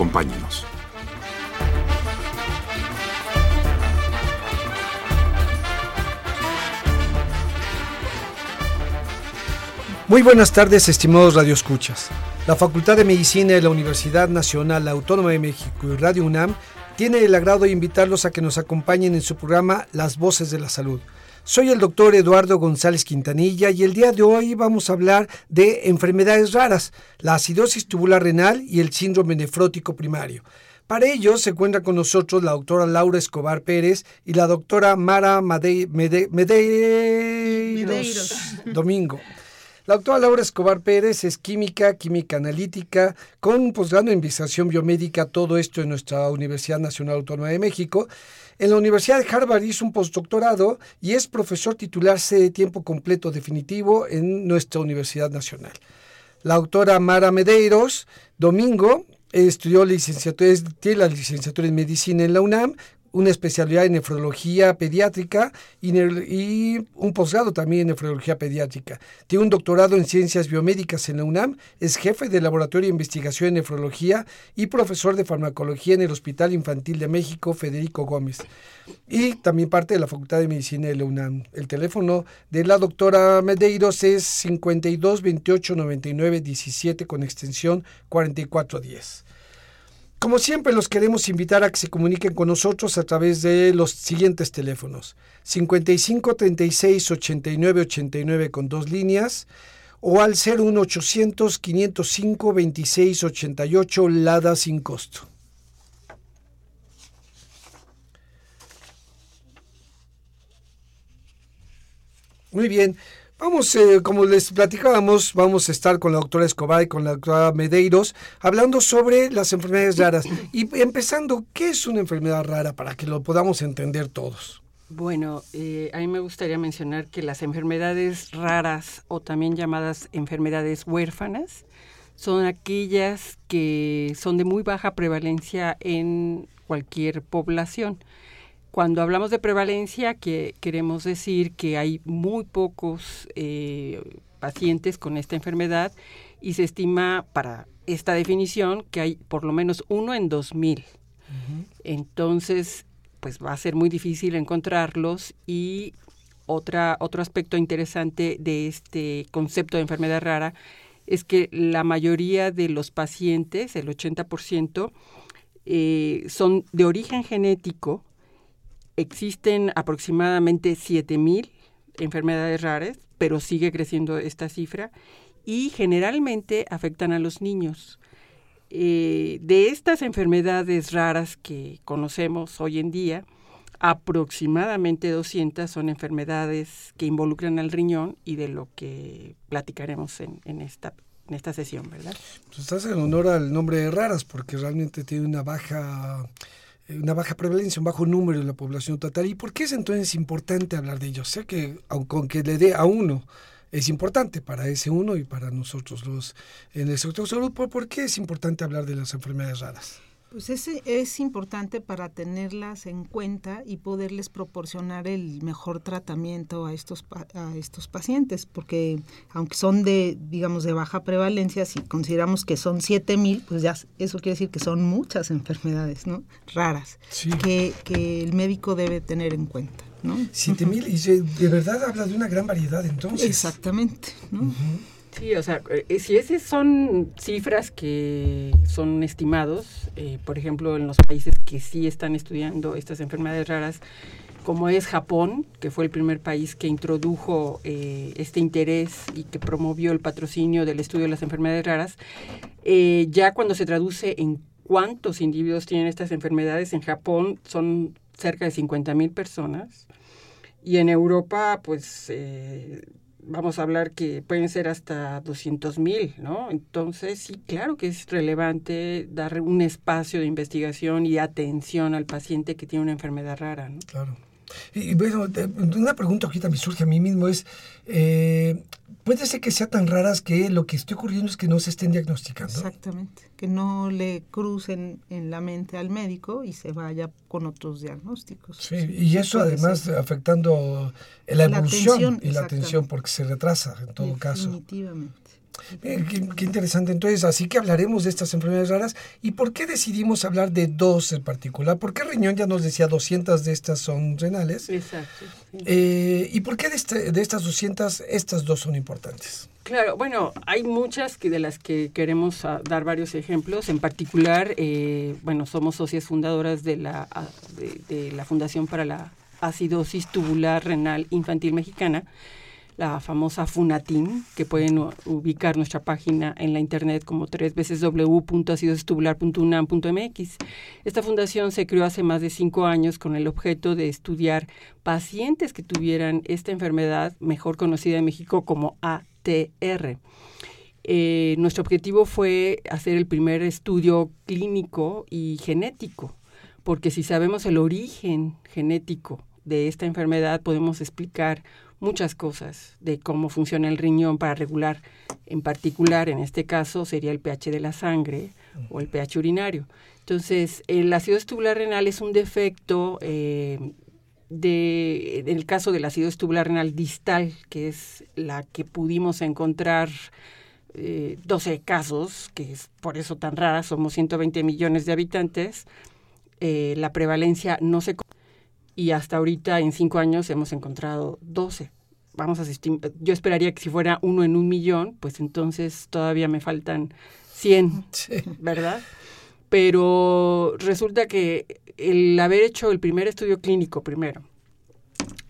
Acompáñenos. Muy buenas tardes, estimados radioescuchas. La Facultad de Medicina de la Universidad Nacional Autónoma de México y Radio UNAM tiene el agrado de invitarlos a que nos acompañen en su programa Las Voces de la Salud. Soy el doctor Eduardo González Quintanilla y el día de hoy vamos a hablar de enfermedades raras, la acidosis tubular renal y el síndrome nefrótico primario. Para ello se encuentra con nosotros la doctora Laura Escobar Pérez y la doctora Mara Made- Mede- Medeiros Medeiros. Domingo. La doctora Laura Escobar Pérez es química, química analítica, con un posgrado en investigación biomédica, todo esto en nuestra Universidad Nacional Autónoma de México. En la Universidad de Harvard hizo un postdoctorado y es profesor titular de tiempo completo definitivo en nuestra Universidad Nacional. La autora Mara Medeiros, Domingo, estudió licenciatura, tiene la licenciatura en medicina en la UNAM, una especialidad en nefrología pediátrica y, y un posgrado también en nefrología pediátrica. Tiene un doctorado en ciencias biomédicas en la UNAM, es jefe del laboratorio de investigación en nefrología y profesor de farmacología en el Hospital Infantil de México Federico Gómez. Y también parte de la Facultad de Medicina de la UNAM. El teléfono de la doctora Medeiros es 52 28 99 17 con extensión 4410. Como siempre, los queremos invitar a que se comuniquen con nosotros a través de los siguientes teléfonos: 55 36 89 89 con dos líneas o al 01800 505 26 88 Lada sin costo. Muy bien. Vamos, eh, como les platicábamos, vamos a estar con la doctora Escobar y con la doctora Medeiros hablando sobre las enfermedades raras. Y empezando, ¿qué es una enfermedad rara para que lo podamos entender todos? Bueno, eh, a mí me gustaría mencionar que las enfermedades raras o también llamadas enfermedades huérfanas son aquellas que son de muy baja prevalencia en cualquier población. Cuando hablamos de prevalencia, que queremos decir que hay muy pocos eh, pacientes con esta enfermedad y se estima para esta definición que hay por lo menos uno en dos mil. Entonces, pues va a ser muy difícil encontrarlos y otra, otro aspecto interesante de este concepto de enfermedad rara es que la mayoría de los pacientes, el 80%, eh, son de origen genético. Existen aproximadamente 7.000 enfermedades raras, pero sigue creciendo esta cifra y generalmente afectan a los niños. Eh, de estas enfermedades raras que conocemos hoy en día, aproximadamente 200 son enfermedades que involucran al riñón y de lo que platicaremos en, esta, en esta sesión, ¿verdad? Pues estás en honor al nombre de raras porque realmente tiene una baja una baja prevalencia, un bajo número en la población total. ¿Y por qué es entonces importante hablar de ellos? Sé que aunque aunque le dé a uno es importante para ese uno y para nosotros los en el sector salud, ¿por, por qué es importante hablar de las enfermedades raras? Pues es, es importante para tenerlas en cuenta y poderles proporcionar el mejor tratamiento a estos, a estos pacientes, porque aunque son de, digamos, de baja prevalencia, si consideramos que son 7000, pues ya eso quiere decir que son muchas enfermedades, ¿no? Raras, Sí. que, que el médico debe tener en cuenta, ¿no? Siete mil, y se- de verdad habla de una gran variedad entonces. Exactamente, ¿no? Sí, o sea, eh, si esas son cifras que son estimados, eh, por ejemplo, en los países que sí están estudiando estas enfermedades raras, como es Japón, que fue el primer país que introdujo eh, este interés y que promovió el patrocinio del estudio de las enfermedades raras, eh, ya cuando se traduce en cuántos individuos tienen estas enfermedades, en Japón son cerca de 50 mil personas y en Europa, pues... vamos a hablar que pueden ser hasta 200 mil, ¿no? Entonces, sí, claro que es relevante dar un espacio de investigación y atención al paciente que tiene una enfermedad rara, ¿no? Claro. Y, bueno, una pregunta que también surge a mí mismo es, eh, puede ser que sea tan raras que lo que esté ocurriendo es que no se estén diagnosticando. Exactamente, que no le crucen en la mente al médico y se vaya con otros diagnósticos. Sí, y eso además afectando la evolución y la atención porque se retrasa en todo caso. Definitivamente. Eh, qué, interesante. Entonces, así que hablaremos de estas enfermedades raras. ¿Y por qué decidimos hablar de dos en particular? ¿Por qué riñón ya nos decía 200 de estas son renales? Exacto. Eh, ¿Y por qué de, este, de estas 200 estas dos son importantes? Claro, bueno, hay muchas que de las que queremos ah, dar varios ejemplos. En particular, eh, bueno, somos socias fundadoras de la, ah, de la Fundación para la Acidosis Tubular Renal Infantil Mexicana la famosa Funatin, que pueden ubicar nuestra página en la internet como tres veces www.acidosestubular.unam.mx. Esta fundación se creó hace más de cinco años con el objeto de estudiar pacientes que tuvieran esta enfermedad, mejor conocida en México como ATR. Eh, nuestro objetivo fue hacer el primer estudio clínico y genético, porque si sabemos el origen genético de esta enfermedad, podemos explicar muchas cosas de cómo funciona el riñón para regular, en particular, en este caso, sería el pH de la sangre o el pH urinario. Entonces, el ácido tubular renal es un defecto eh, de, en el caso del ácido tubular renal distal, que es la que pudimos encontrar eh, 12 casos, que es por eso tan rara, somos 120 millones de habitantes, eh, la prevalencia no se y hasta ahorita en cinco años hemos encontrado 12. Vamos a yo esperaría que si fuera uno en un millón, pues entonces todavía me faltan 100, ¿verdad? Pero resulta que el haber hecho el primer estudio clínico primero,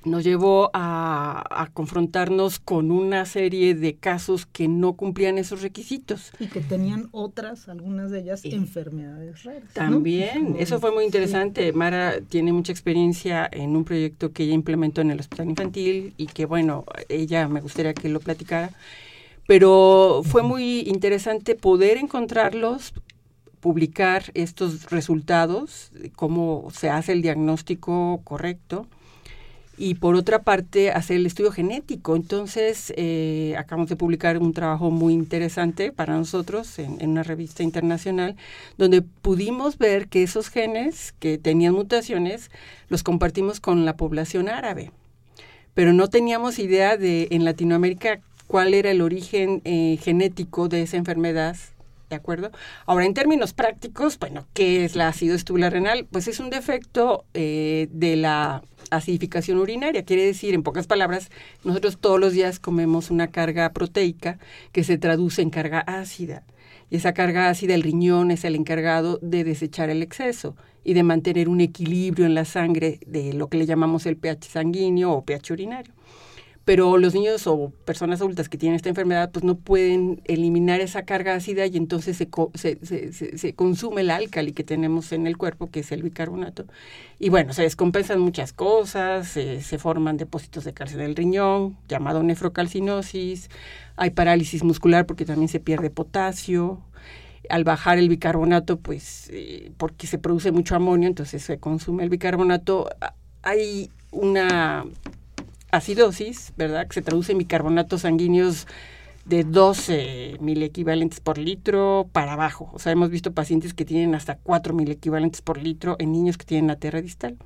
nos llevó a, confrontarnos con una serie de casos que no cumplían esos requisitos. Y que tenían otras, algunas de ellas, enfermedades raras. También, eso fue muy interesante. Mara tiene mucha experiencia en un proyecto que ella implementó en el hospital infantil y que, bueno, ella me gustaría que lo platicara. Pero fue muy interesante poder encontrarlos, publicar estos resultados, cómo se hace el diagnóstico correcto y por otra parte hacer el estudio genético. Entonces, eh, acabamos de publicar un trabajo muy interesante para nosotros en, una revista internacional, donde pudimos ver que esos genes que tenían mutaciones los compartimos con la población árabe, pero no teníamos idea de en Latinoamérica cuál era el origen eh, genético de esa enfermedad ¿de acuerdo? Ahora, en términos prácticos, bueno, ¿qué es la ácido tubular renal? Pues es un defecto eh, de la acidificación urinaria. Quiere decir, en pocas palabras, nosotros todos los días comemos una carga proteica que se traduce en carga ácida. Y esa carga ácida, el riñón es el encargado de desechar el exceso y de mantener un equilibrio en la sangre de lo que le llamamos el pH sanguíneo o pH urinario pero los niños o personas adultas que tienen esta enfermedad pues no pueden eliminar esa carga ácida y entonces se, se, se, se, consume el álcali que tenemos en el cuerpo, que es el bicarbonato. Y bueno, se descompensan muchas cosas, se forman depósitos de calcio en el riñón, llamado nefrocalcinosis, hay parálisis muscular porque también se pierde potasio, al bajar el bicarbonato, pues eh, porque se produce mucho amonio, entonces se consume el bicarbonato, hay una acidosis, ¿verdad? Que se traduce en bicarbonatos sanguíneos de 12 mil equivalentes por litro para abajo. O sea, hemos visto pacientes que tienen hasta 4 mil equivalentes por litro en niños que tienen la distal.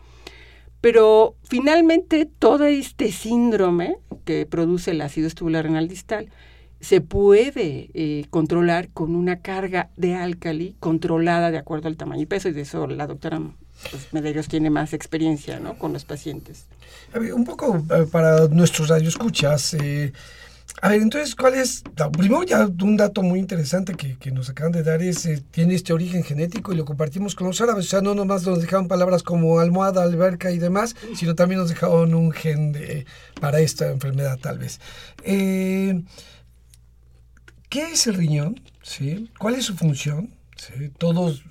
Pero finalmente todo este síndrome que produce el ácido tubular renal distal se puede eh, controlar con una carga de álcali controlada de acuerdo al tamaño y peso, y de eso la doctora pues, Medeiros tiene más experiencia ¿no? con los pacientes. un poco eh, para nuestros radioescuchas, eh, a ver, entonces, ¿cuál es? primero, ya un dato muy interesante que, nos acaban de dar es, eh, tiene este origen genético y lo compartimos con los árabes. O sea, no nomás nos dejaron palabras como almohada, alberca y demás, sino también nos dejaron un gen de, para esta enfermedad, tal vez. ¿Qué es el riñón? ¿Sí? ¿Cuál es su función? ¿Sí? Todos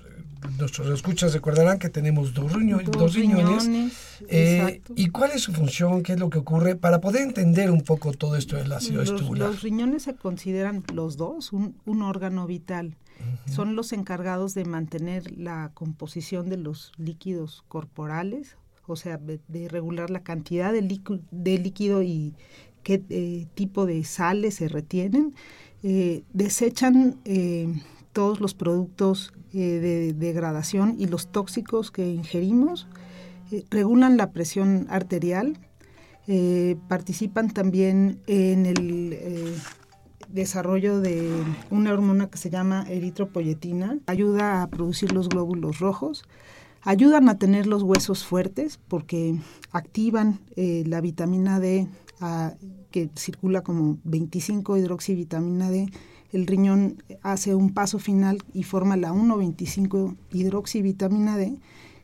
nuestros escuchas recordarán que tenemos dos, dos, riñones. Eh, ¿Y cuál es su función? ¿Qué es lo que ocurre? Para poder entender un poco todo esto del ácido los, estubular. Los riñones se consideran los dos un, un órgano vital. Son los encargados de mantener la composición de los líquidos corporales, o sea, de, regular la cantidad de, de líquido y qué eh, tipo de sales se retienen. Eh, desechan eh, todos los productos de degradación y los tóxicos que ingerimos, regulan la presión arterial, participan también en el desarrollo de una hormona que se llama eritropoyetina, ayuda a producir los glóbulos rojos, ayudan a tener los huesos fuertes porque activan la vitamina D que circula como 25 hidroxivitamina D, el riñón hace un paso final y forma la 1,25 hidroxivitamina D,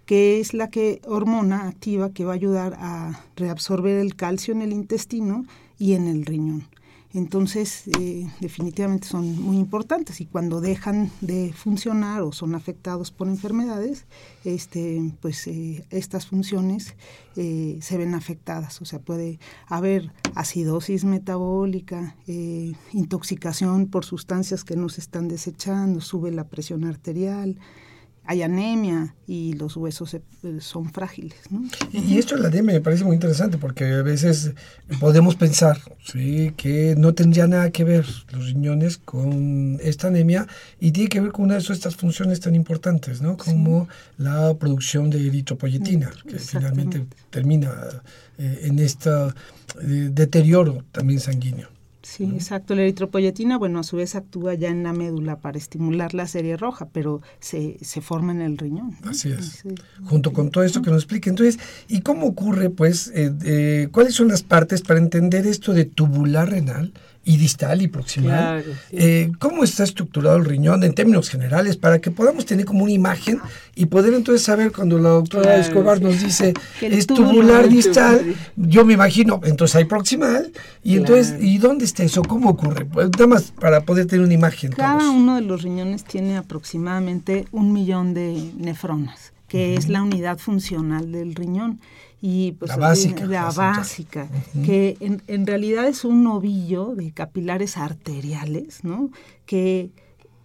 que es la que hormona activa que va a ayudar a reabsorber el calcio en el intestino y en el riñón. Entonces, eh, definitivamente son muy importantes y cuando dejan de funcionar o son afectados por enfermedades, este, pues eh, estas funciones eh, se ven afectadas. O sea, puede haber acidosis metabólica, intoxicación por sustancias que no se están desechando, sube la presión arterial, hay anemia y los huesos eh, son frágiles. Y, esto de la anemia me parece muy interesante porque a veces podemos pensar ¿sí? que no tendría nada que ver los riñones con esta anemia y tiene que ver con una de estas funciones tan importantes, ¿no? como la producción de eritropoyetina, que finalmente termina eh, en este deterioro también sanguíneo. Sí, exacto. La eritropoyetina, bueno, a su vez actúa ya en la médula para estimular la serie roja, pero se, se forma en el riñón. Así es. Junto con todo esto que nos explique. Entonces, ¿y cómo ocurre, pues, eh, eh, cuáles son las partes para entender esto de tubular renal? Y distal y proximal. Eh, ¿Cómo está estructurado el riñón en términos generales para que podamos tener como una imagen y poder entonces saber cuando la doctora Escobar nos dice es tubular distal, yo me imagino, entonces hay proximal y entonces, ¿y dónde está eso? ¿Cómo ocurre? Pues nada más para poder tener una imagen. Cada uno de los riñones tiene aproximadamente un millón de nefronas, que es la unidad funcional del riñón y pues la básica, la básica que en, en, realidad es un ovillo de capilares arteriales, ¿no? Que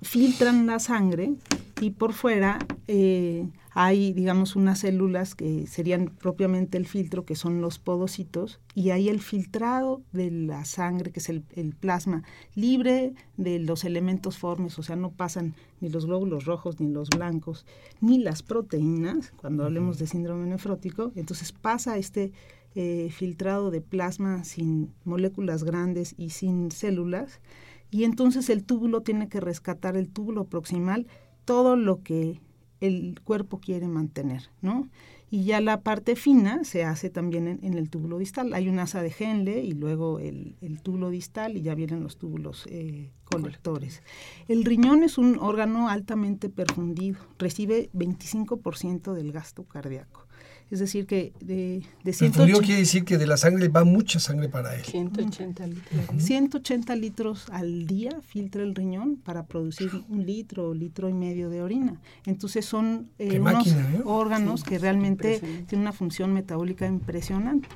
filtran la sangre y por fuera eh, hay, digamos, unas células que serían propiamente el filtro, que son los podocitos, y hay el filtrado de la sangre, que es el, plasma, libre de los elementos formes, o sea, no pasan ni los glóbulos rojos, ni los blancos, ni las proteínas, cuando hablemos de síndrome nefrótico, entonces pasa este eh, filtrado de plasma sin moléculas grandes y sin células, y entonces el túbulo tiene que rescatar el túbulo proximal, todo lo que el cuerpo quiere mantener, ¿no? Y ya la parte fina se hace también en, el túbulo distal. Hay un asa de Henle y luego el, túbulo distal y ya vienen los túbulos eh, colectores. El riñón es un órgano altamente perfundido, recibe 25% del gasto cardíaco. Es decir, que de, de 180, quiere decir que de la sangre va mucha sangre para él. 180 litros. 180 litros al día filtra el riñón para producir un litro o litro y medio de orina. Entonces son eh, unos ¿eh? órganos que realmente tienen una función metabólica impresionante.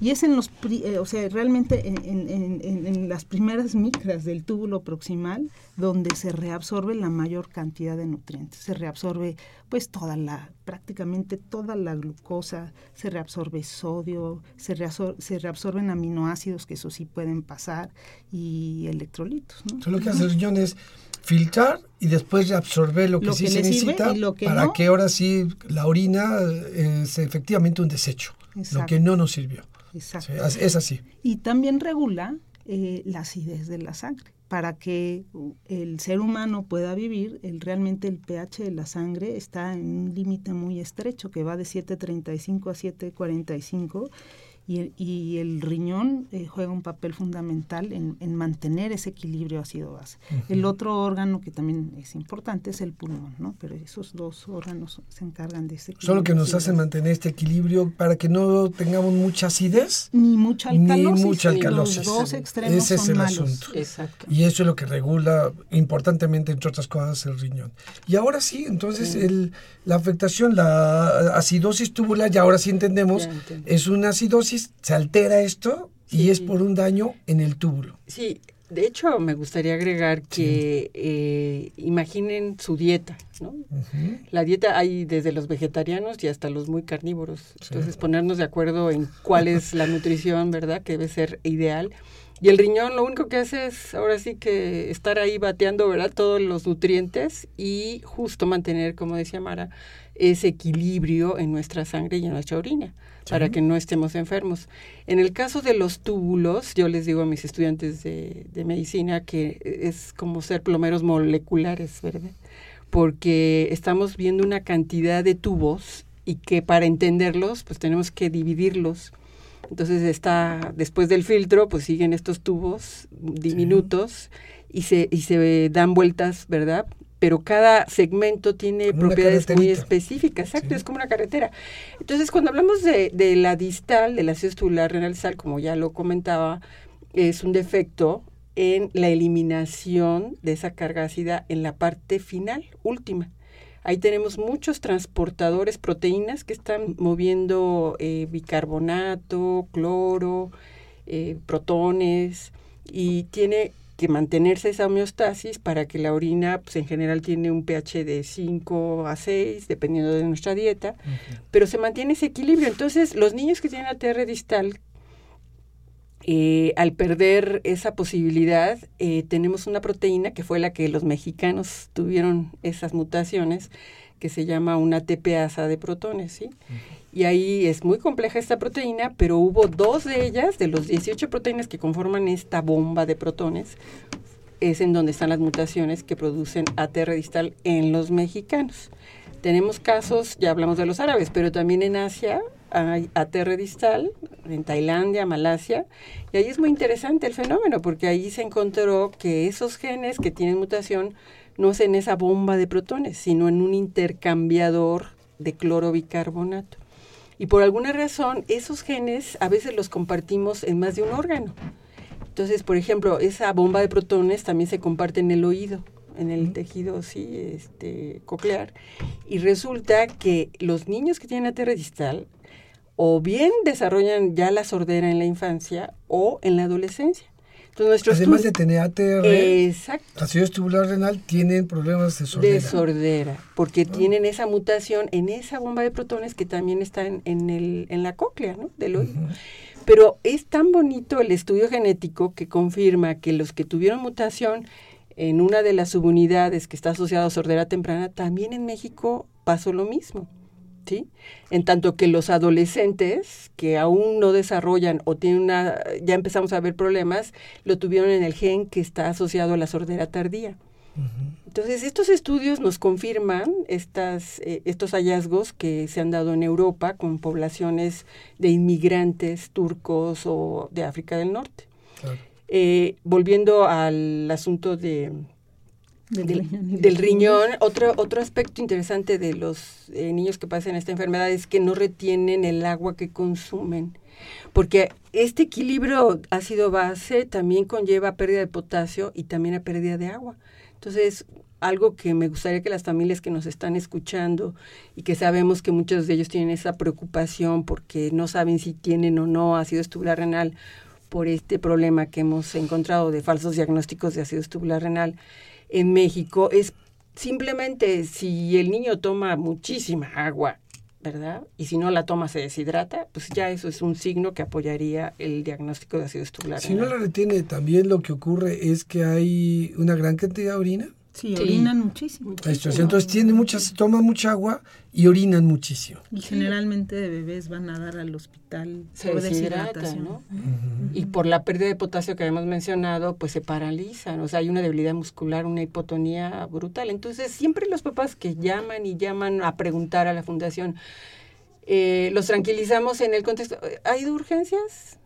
Y es en los, eh, o sea, realmente en, en, en, las primeras micras del túbulo proximal donde se reabsorbe la mayor cantidad de nutrientes. Se reabsorbe pues toda la, prácticamente toda la glucosa, se reabsorbe sodio, se, se reabsorben aminoácidos, que eso sí pueden pasar, y electrolitos. ¿no? lo que hace el riñón es filtrar y después reabsorber lo que sí se necesita para que ahora sí la orina eh, es efectivamente un desecho, lo que no nos sirvió. Exacto. es así. Y también regula eh, la acidez de la sangre para que el ser humano pueda vivir, el, realmente el pH de la sangre está en un límite muy estrecho que va de 7.35 a 7.45 y, el riñón eh, juega un papel fundamental en, mantener ese equilibrio ácido-base. El otro órgano que también es importante es el pulmón, ¿no? Pero esos dos órganos se encargan de ese equilibrio. Solo que nos hacen mantener este equilibrio para que no tengamos mucha acidez ni mucha alcalosis. Ni mucha alcalosis. Los dos extremos Ese es el asunto. Exacto. Y eso es lo que regula importantemente, entre otras cosas, el riñón. Y ahora sí, entonces El, la afectación, la acidosis tubular, ya ahora sí entendemos, es una acidosis, se altera esto y es por un daño en el túbulo. Sí, de hecho me gustaría agregar que eh, imaginen su dieta, ¿no? La dieta hay desde los vegetarianos y hasta los muy carnívoros. Entonces ponernos de acuerdo en cuál es la nutrición, ¿verdad? Que debe ser ideal. Y el riñón lo único que hace es ahora sí que estar ahí bateando, ¿verdad? Todos los nutrientes y justo mantener, como decía Mara, ese equilibrio en nuestra sangre y en nuestra orina para que no estemos enfermos. En el caso de los túbulos, yo les digo a mis estudiantes de, de medicina que es como ser plomeros moleculares, ¿verdad? Porque estamos viendo una cantidad de tubos y que para entenderlos, pues tenemos que dividirlos entonces está, después del filtro, pues siguen estos tubos diminutos y, se, y se dan vueltas, ¿verdad? Pero cada segmento tiene propiedades muy específicas, exacto, es como una carretera. Entonces, cuando hablamos de, de la distal, de la tubular renal sal, como ya lo comentaba, es un defecto en la eliminación de esa carga ácida en la parte final, última. Ahí tenemos muchos transportadores, proteínas que están moviendo eh, bicarbonato, cloro, eh, protones y tiene que mantenerse esa homeostasis para que la orina, pues en general tiene un pH de 5 a 6, dependiendo de nuestra dieta, pero se mantiene ese equilibrio. Entonces, los niños que tienen ATR distal, eh, al perder esa posibilidad, eh, tenemos una proteína que fue la que los mexicanos tuvieron esas mutaciones, que se llama una TPasa de protones, ¿sí? Y ahí es muy compleja esta proteína, pero hubo dos de ellas, de los 18 proteínas que conforman esta bomba de protones, es en donde están las mutaciones que producen ATR distal en los mexicanos. Tenemos casos, ya hablamos de los árabes, pero también en Asia hay ATR distal, en Tailandia, Malasia, y ahí es muy interesante el fenómeno, porque ahí se encontró que esos genes que tienen mutación no es en esa bomba de protones, sino en un intercambiador de clorobicarbonato. Y por alguna razón, esos genes a veces los compartimos en más de un órgano. Entonces, por ejemplo, esa bomba de protones también se comparte en el oído en el tejido sí, este, coclear. Y resulta que los niños que tienen ATR distal o bien desarrollan ya la sordera en la infancia o en la adolescencia. Entonces, Además de tener ATR, Exacto. ácido tubular renal, tienen problemas de sordera. De sordera, porque tienen esa mutación en esa bomba de protones que también está en, el, en la cóclea ¿no? del oído. Pero es tan bonito el estudio genético que confirma que los que tuvieron mutación en una de las subunidades que está asociada a sordera temprana, también en México pasó lo mismo. ¿Sí? En tanto que los adolescentes que aún no desarrollan o tienen una, ya empezamos a ver problemas, lo tuvieron en el gen que está asociado a la sordera tardía. Entonces, estos estudios nos confirman estas, eh, estos hallazgos que se han dado en Europa con poblaciones de inmigrantes turcos o de África del Norte. Eh, volviendo al asunto de, del, riñón, otro, otro aspecto interesante de los eh, niños que pasan esta enfermedad es que no retienen el agua que consumen, porque este equilibrio ácido-base también conlleva pérdida de potasio y también a pérdida de agua. Entonces, algo que me gustaría que las familias que nos están escuchando y que sabemos que muchos de ellos tienen esa preocupación porque no saben si tienen o no ácido tubular renal por este problema que hemos encontrado de falsos diagnósticos de ácido tubular renal en México es simplemente si el niño toma muchísima agua, ¿verdad? Y si no la toma se deshidrata, pues ya eso es un signo que apoyaría el diagnóstico de ácido renal. Si no la retiene, también lo que ocurre es que hay una gran cantidad de orina. Sí, orinan muchísimo. Entonces tiene muchas, toma mucha agua y orinan muchísimo. Y generalmente de bebés van a dar al hospital se por deshidratación. ¿no? Y por la pérdida de potasio que habíamos mencionado, pues se paralizan. O sea, hay una debilidad muscular, una hipotonía brutal. Entonces, siempre los papás que llaman y llaman a preguntar a la fundación, Eh, los tranquilizamos en el contexto. ¿Ha ido urgencias?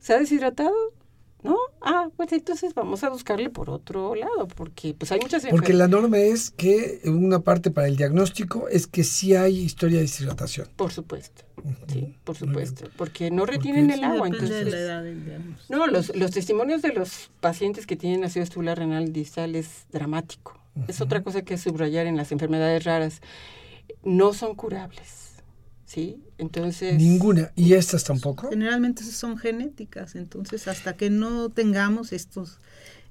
¿Se ha deshidratado? ¿No? Ah, pues entonces vamos a buscarle por otro lado, porque pues hay muchas Porque la norma es que una parte para el diagnóstico es que sí hay historia de deshidratación. Por supuesto, sí, por supuesto, porque no retienen el agua. Entonces, de la edad no, los, los testimonios de los pacientes que tienen ácido estebular renal distal es dramático. Es otra cosa que subrayar en las enfermedades raras. No son curables ¿sí? Entonces... Ninguna. ¿Y estas tampoco? Generalmente son genéticas, entonces hasta que no tengamos estos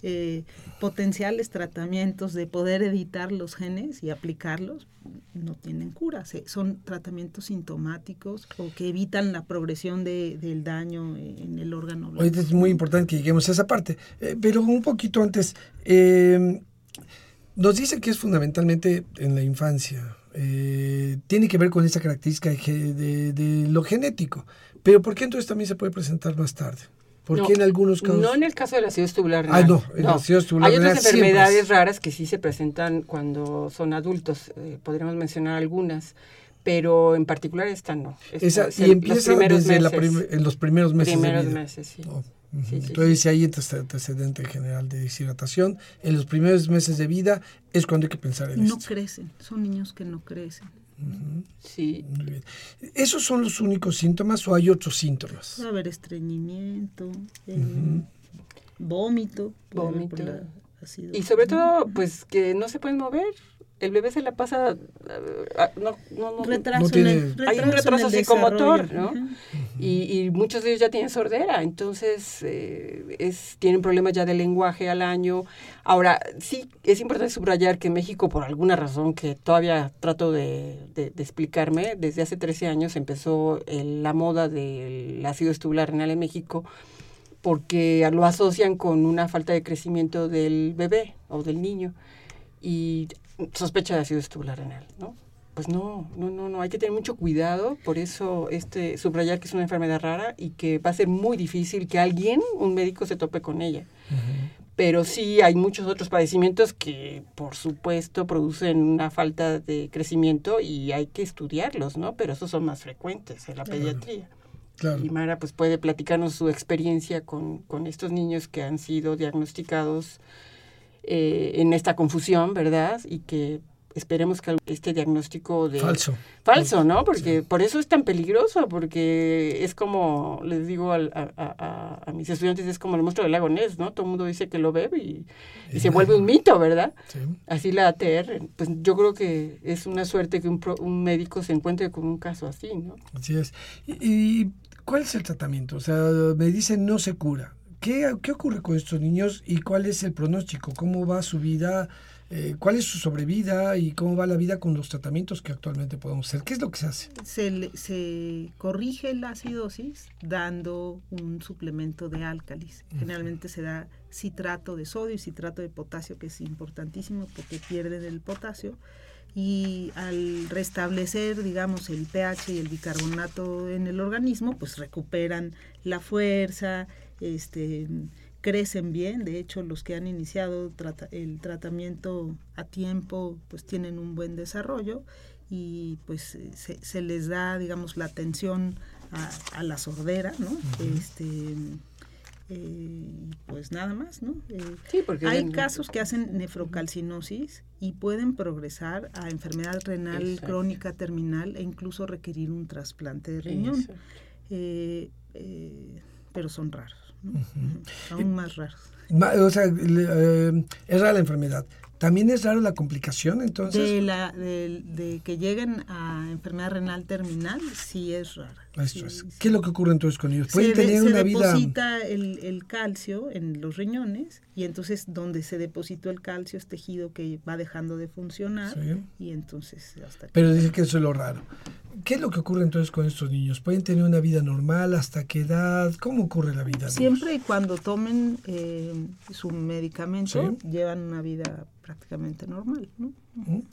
eh, potenciales tratamientos de poder editar los genes y aplicarlos, no tienen cura. son tratamientos sintomáticos o que evitan la progresión de, del daño en el órgano. Hoy es muy importante que lleguemos a esa parte, eh, pero un poquito antes, eh, nos dice que es fundamentalmente en la infancia eh, tiene que ver con esa característica de, lo genético. Pero ¿por qué entonces también se puede presentar más tarde? ¿Por qué en algunos casos? No en el caso del ácido tubular renal. Ah, no, el ácido tubular Hay otras enfermedades raras que sí se presentan cuando son adultos. Eh, podríamos mencionar algunas pero en particular esta no. y empieza desde en los primeros meses primeros de vida. meses, sí. Oh. Entonces, si hay antecedente general de deshidratación, en los primeros meses de vida es cuando hay que pensar en no esto. No crecen, son niños que no crecen. Sí. ¿Esos son los únicos síntomas o hay otros síntomas? Puede haber estreñimiento, eh, vómito. Vómito. y sobre todo, pues que no se pueden mover el bebé se la pasa ah, no, no, no, retraso hay un retraso psicomotor ¿no? y, muchos de ellos ya tienen sordera entonces eh, es, tienen problemas ya de lenguaje al año. Ahora sí es importante subrayar que México por alguna razón que todavía trato de, de, explicarme desde hace 13 años empezó la moda del ácido estubular renal en México porque lo asocian con una falta de crecimiento del bebé o del niño. Y sospecha de ácido estubular renal, ¿no? Pues no, no, no, no, hay que tener mucho cuidado, por eso este subrayar que es una enfermedad rara y que va a ser muy difícil que alguien, un médico, se tope con ella. Pero sí hay muchos otros padecimientos que, por supuesto, producen una falta de crecimiento y hay que estudiarlos, ¿no? Pero esos son más frecuentes en la pediatría. Y Mara pues puede platicarnos su experiencia con, con estos niños que han sido diagnosticados eh, en esta confusión, ¿verdad? Y que esperemos que este diagnóstico de... Falso. Falso, ¿no? Porque por eso es tan peligroso, porque es como, les digo a, a, mis estudiantes, es como el monstruo del lago Ness, ¿no? Todo el mundo dice que lo ve y, se vuelve un mito, ¿verdad? Así la ATR, pues yo creo que es una suerte que un, un médico se encuentre con un caso así, ¿no? Así es. ¿Y cuál es el tratamiento? O sea, me dicen no se cura. ¿Qué, ocurre con estos niños y cuál es el pronóstico? ¿Cómo va su vida? Eh, ¿Cuál es su sobrevida y cómo va la vida con los tratamientos que actualmente podemos hacer? ¿Qué es lo que se hace? Se, se corrige la acidosis dando un suplemento de álcalis. Generalmente se da citrato de sodio y citrato de potasio, que es importantísimo porque pierden el potasio. Y al restablecer, digamos, el pH y el bicarbonato en el organismo, pues recuperan la fuerza, este, crecen bien, de hecho los que han iniciado el tratamiento a tiempo pues tienen un buen desarrollo y pues se, les da digamos la atención a, la sordera, ¿no? Este eh, pues nada más, ¿no? Eh, porque hay casos que hacen nefrocalcinosis y pueden progresar a enfermedad renal crónica terminal e incluso requerir un trasplante de riñón. Eh, pero son raros. Aún más raros. O sea, eh, es rara la enfermedad. También es raro la complicación, entonces. De, la, de, que lleguen a enfermedad renal terminal, sí es rara. ¿Qué es lo que ocurre entonces con ellos? Pueden tener una vida. Se deposita el, el, calcio en los riñones y entonces donde se depositó el calcio es tejido que va dejando de funcionar y entonces hasta. Pero dice que eso es lo raro. ¿Qué es lo que ocurre entonces con estos niños? ¿Pueden tener una vida normal? ¿Hasta qué edad? ¿Cómo ocurre la vida? Siempre y cuando tomen eh, su medicamento, llevan una vida prácticamente normal, ¿no?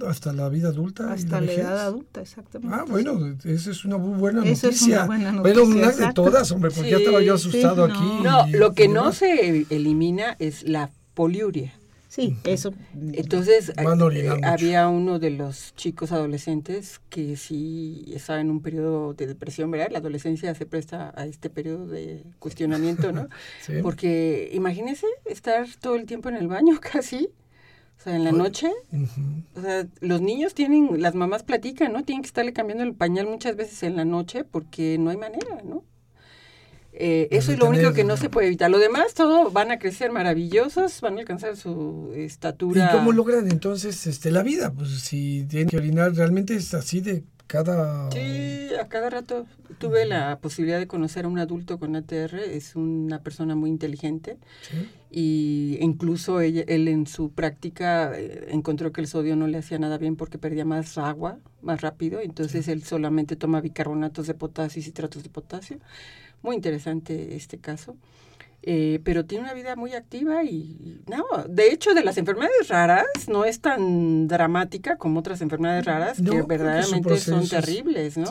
Hasta la vida adulta. Hasta la, edad adulta, exactamente. Ah, bueno, esa es una muy buena noticia. Es una buena noticia. Bueno, una de todas, hombre, porque ya estaba yo asustado aquí. No, lo que no se elimina es la poliuria. Sí, eso. Entonces, eh, había uno de los chicos adolescentes que sí estaba en un periodo de depresión, ¿verdad? La adolescencia se presta a este periodo de cuestionamiento, ¿no? Porque imagínese estar todo el tiempo en el baño casi. O sea, en la noche, o sea, los niños tienen, las mamás platican, ¿no? Tienen que estarle cambiando el pañal muchas veces en la noche porque no hay manera, ¿no? Eh, eso es lo único que no se puede evitar. Lo demás, todo van a crecer maravillosos, van a alcanzar su estatura. ¿Y cómo logran entonces este, la vida? Pues si tienen que orinar, realmente es así de cada... Sí, a cada rato. Tuve la posibilidad de conocer a un adulto con ATR, es una persona muy inteligente. Y incluso él en su práctica eh, encontró que el sodio no le hacía nada bien porque perdía más agua más rápido, entonces él solamente toma bicarbonatos de potasio y citratos de potasio muy interesante este caso. Eh, pero tiene una vida muy activa y, no, de hecho de las enfermedades raras no es tan dramática como otras enfermedades raras que verdaderamente son terribles, ¿no?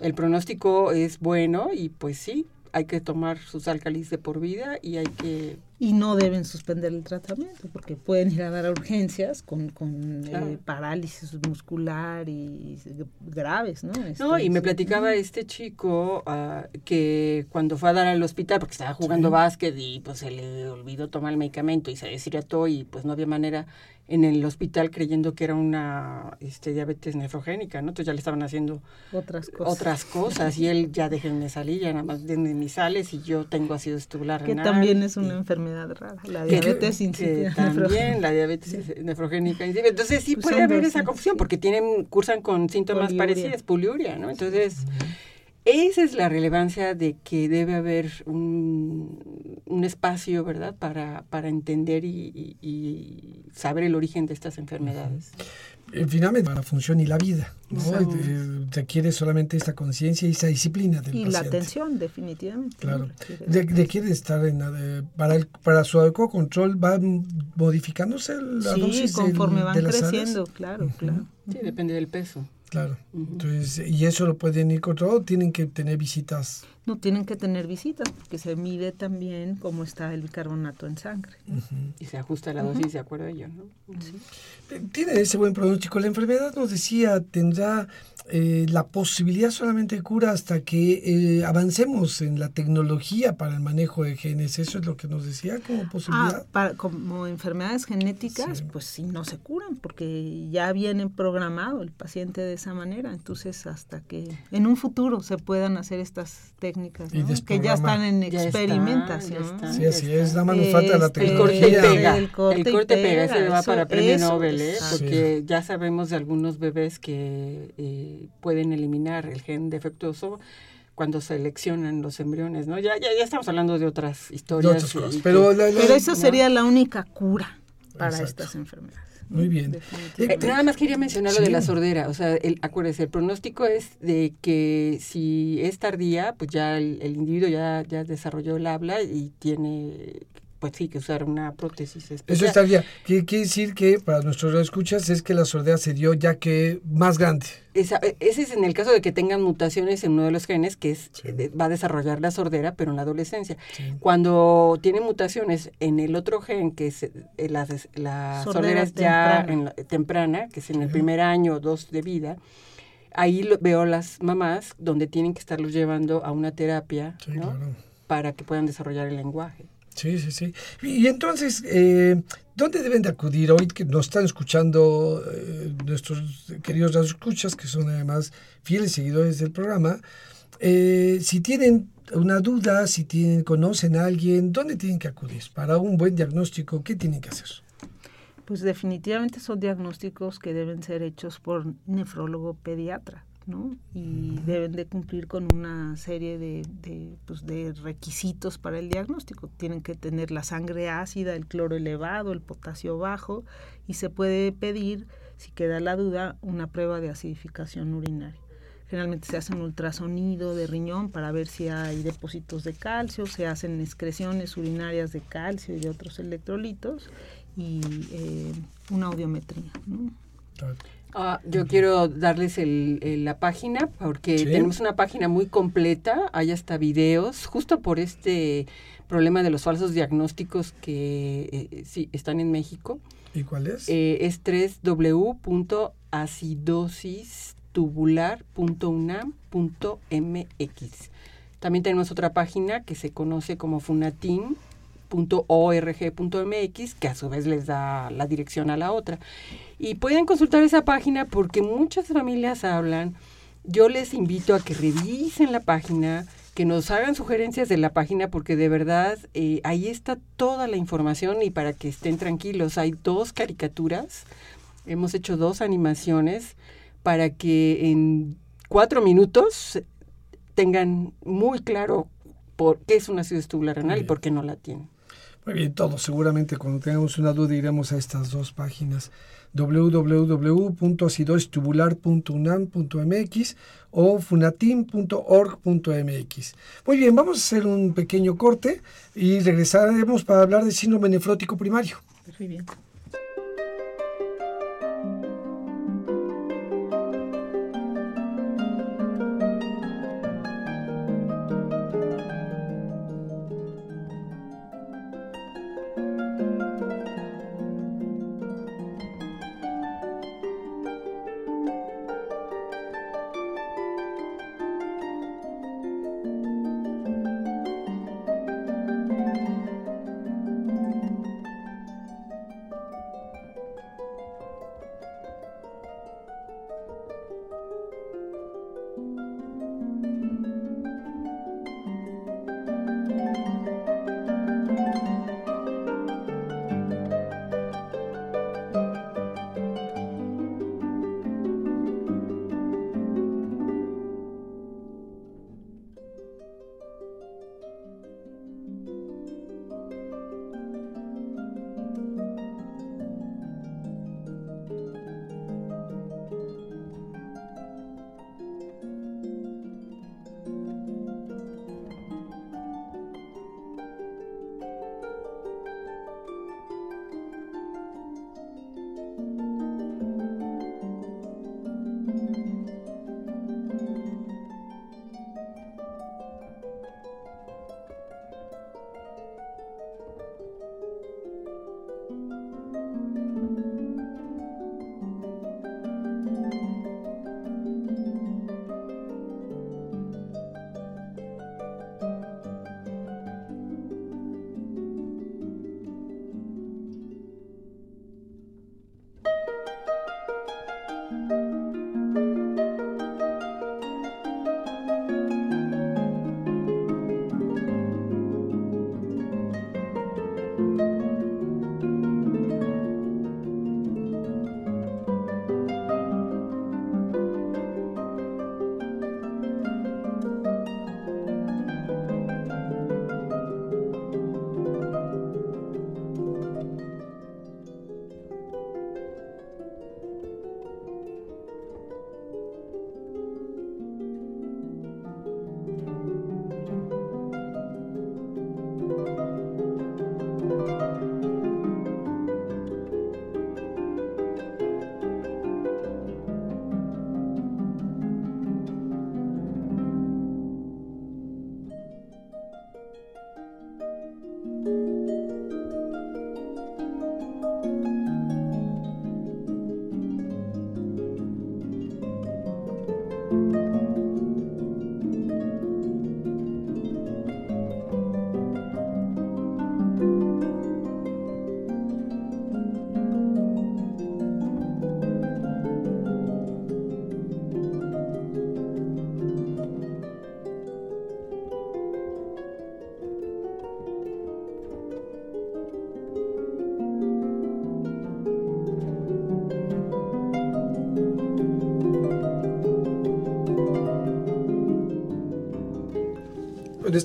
El pronóstico es bueno y pues sí, hay que tomar sus álcalis de por vida y hay que... Y no deben suspender el tratamiento porque pueden ir a dar a urgencias con, con eh, parálisis muscular y graves, ¿no? no, y me platicaba este chico uh, que cuando fue a dar al hospital, porque estaba jugando básquet y pues se le olvidó tomar el medicamento y se deshidrató y pues no había manera en el hospital creyendo que era una este, diabetes nefrogénica, ¿no? Entonces ya le estaban haciendo otras cosas, otras cosas y él ya déjenme salir, ya nada más denme mis sales y yo tengo ácido estebular Que también es una enfermedad rara, la diabetes insípida. También la diabetes nefrogénica Entonces sí pues puede haber esa confusión porque tienen cursan con síntomas parecidos, poliuria, ¿no? Entonces... Esa es la relevancia de que debe haber un, espacio, ¿verdad?, para, para entender y, saber el origen de estas enfermedades. Eh, finalmente, la función y la vida, ¿no? requiere solamente esta conciencia y esa disciplina del y la atención, definitivamente. Claro. Requiere estar en para, el, para su adecuado control, va modificándose la sí, dosis conforme van creciendo, claro, claro. Sí, depende del peso. Claro. Entonces, y eso lo pueden ir controlando, tienen que tener visitas. No tienen que tener visitas porque se mide también cómo está el bicarbonato en sangre. Y se ajusta la dosis de acuerdo a ello, ¿no? Tiene ese buen pronóstico. La enfermedad nos decía, tendrá eh, la posibilidad solamente de cura hasta que eh, avancemos en la tecnología para el manejo de genes. Eso es lo que nos decía como ah, posibilidad. para, como enfermedades genéticas, pues sí, no se curan porque ya viene programado el paciente de esa manera. Entonces, hasta que en un futuro se puedan hacer estas técnicas que ya están en experimentación. sí, así es. Nada más nos falta la este, tecnología. El corte pega. El corte, pega, se va para premio Nobel, ¿eh? porque ya sabemos de algunos bebés que... Eh, pueden eliminar el gen defectuoso cuando seleccionan los embriones, ¿no? Ya, ya, ya estamos hablando de otras historias. pero, pero eso sería la única cura para estas enfermedades. Muy bien. Eh, nada más quería mencionar lo de la sordera. O sea, el, acuérdese, el pronóstico es de que si es tardía, pues ya el, el individuo ya, ya desarrolló el habla y tiene pues sí, que usar una prótesis especial. Eso estaría, quiere, quiere decir que para nuestros escuchas es que la sordera se dio ya que más grande. Esa, ese es en el caso de que tengan mutaciones en uno de los genes que es, va a desarrollar la sordera, pero en la adolescencia. Cuando tiene mutaciones en el otro gen, que es eh, la, la sordera, ya temprana, que es en el primer año o dos de vida, ahí lo, veo las mamás donde tienen que estarlos llevando a una terapia ¿no? para que puedan desarrollar el lenguaje. Sí, sí, sí. Y, entonces, eh, ¿dónde deben de acudir hoy que nos están escuchando eh, nuestros queridos escuchas, que son además fieles seguidores del programa? Eh, si tienen una duda, si tienen, conocen a alguien, ¿dónde tienen que acudir? Para un buen diagnóstico, ¿qué tienen que hacer? Pues definitivamente son diagnósticos que deben ser hechos por nefrólogo pediatra y deben de cumplir con una serie de, pues, de, requisitos para el diagnóstico. Tienen que tener la sangre ácida, el cloro elevado, el potasio bajo y se puede pedir, si queda la duda, una prueba de acidificación urinaria. Generalmente se hace un ultrasonido de riñón para ver si hay depósitos de calcio, se hacen excreciones urinarias de calcio y de otros electrolitos y eh, una audiometría. Ah, yo quiero darles el, la página porque tenemos una página muy completa, hay hasta videos, justo por este problema de los falsos diagnósticos que eh, sí están en México. ¿Y cuál es? Eh, es www.acidosistubular.unam.mx. También tenemos otra página que se conoce como funatim.org.mx, que a su vez les da la dirección a la otra. Y pueden consultar esa página porque muchas familias hablan. Yo les invito a que revisen la página, que nos hagan sugerencias de la página porque de verdad eh, ahí está toda la información y para que estén tranquilos. Hay dos caricaturas, hemos hecho dos animaciones para que en cuatro minutos tengan muy claro por qué es una ciudad tubular renal y por qué no la tienen. Muy bien, todos seguramente cuando tengamos una duda iremos a estas dos páginas www.acidostubular.unam.mx o funatim.org.mx. Muy bien, vamos a hacer un pequeño corte y regresaremos para hablar del síndrome nefrótico primario. Muy bien.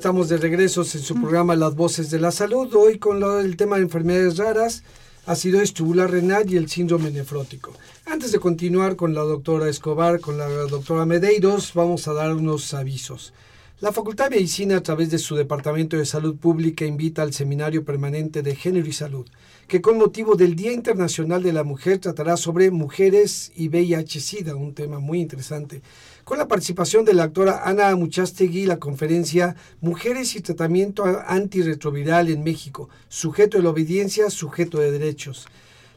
Estamos de regreso en su programa Las Voces de la Salud, hoy con el tema de enfermedades raras, acidosis tubular renal y el síndrome nefrótico. Antes de continuar con la doctora Escobar, con la doctora Medeiros, vamos a dar unos avisos. La Facultad de Medicina, a través de su Departamento de Salud Pública, invita al Seminario Permanente de Género y Salud, que con motivo del Día Internacional de la Mujer tratará sobre mujeres y VIH-Sida, un tema muy interesante, con la participación de la actora Ana Muchastegui, la conferencia Mujeres y Tratamiento Antirretroviral en México, sujeto de la obediencia, sujeto de derechos.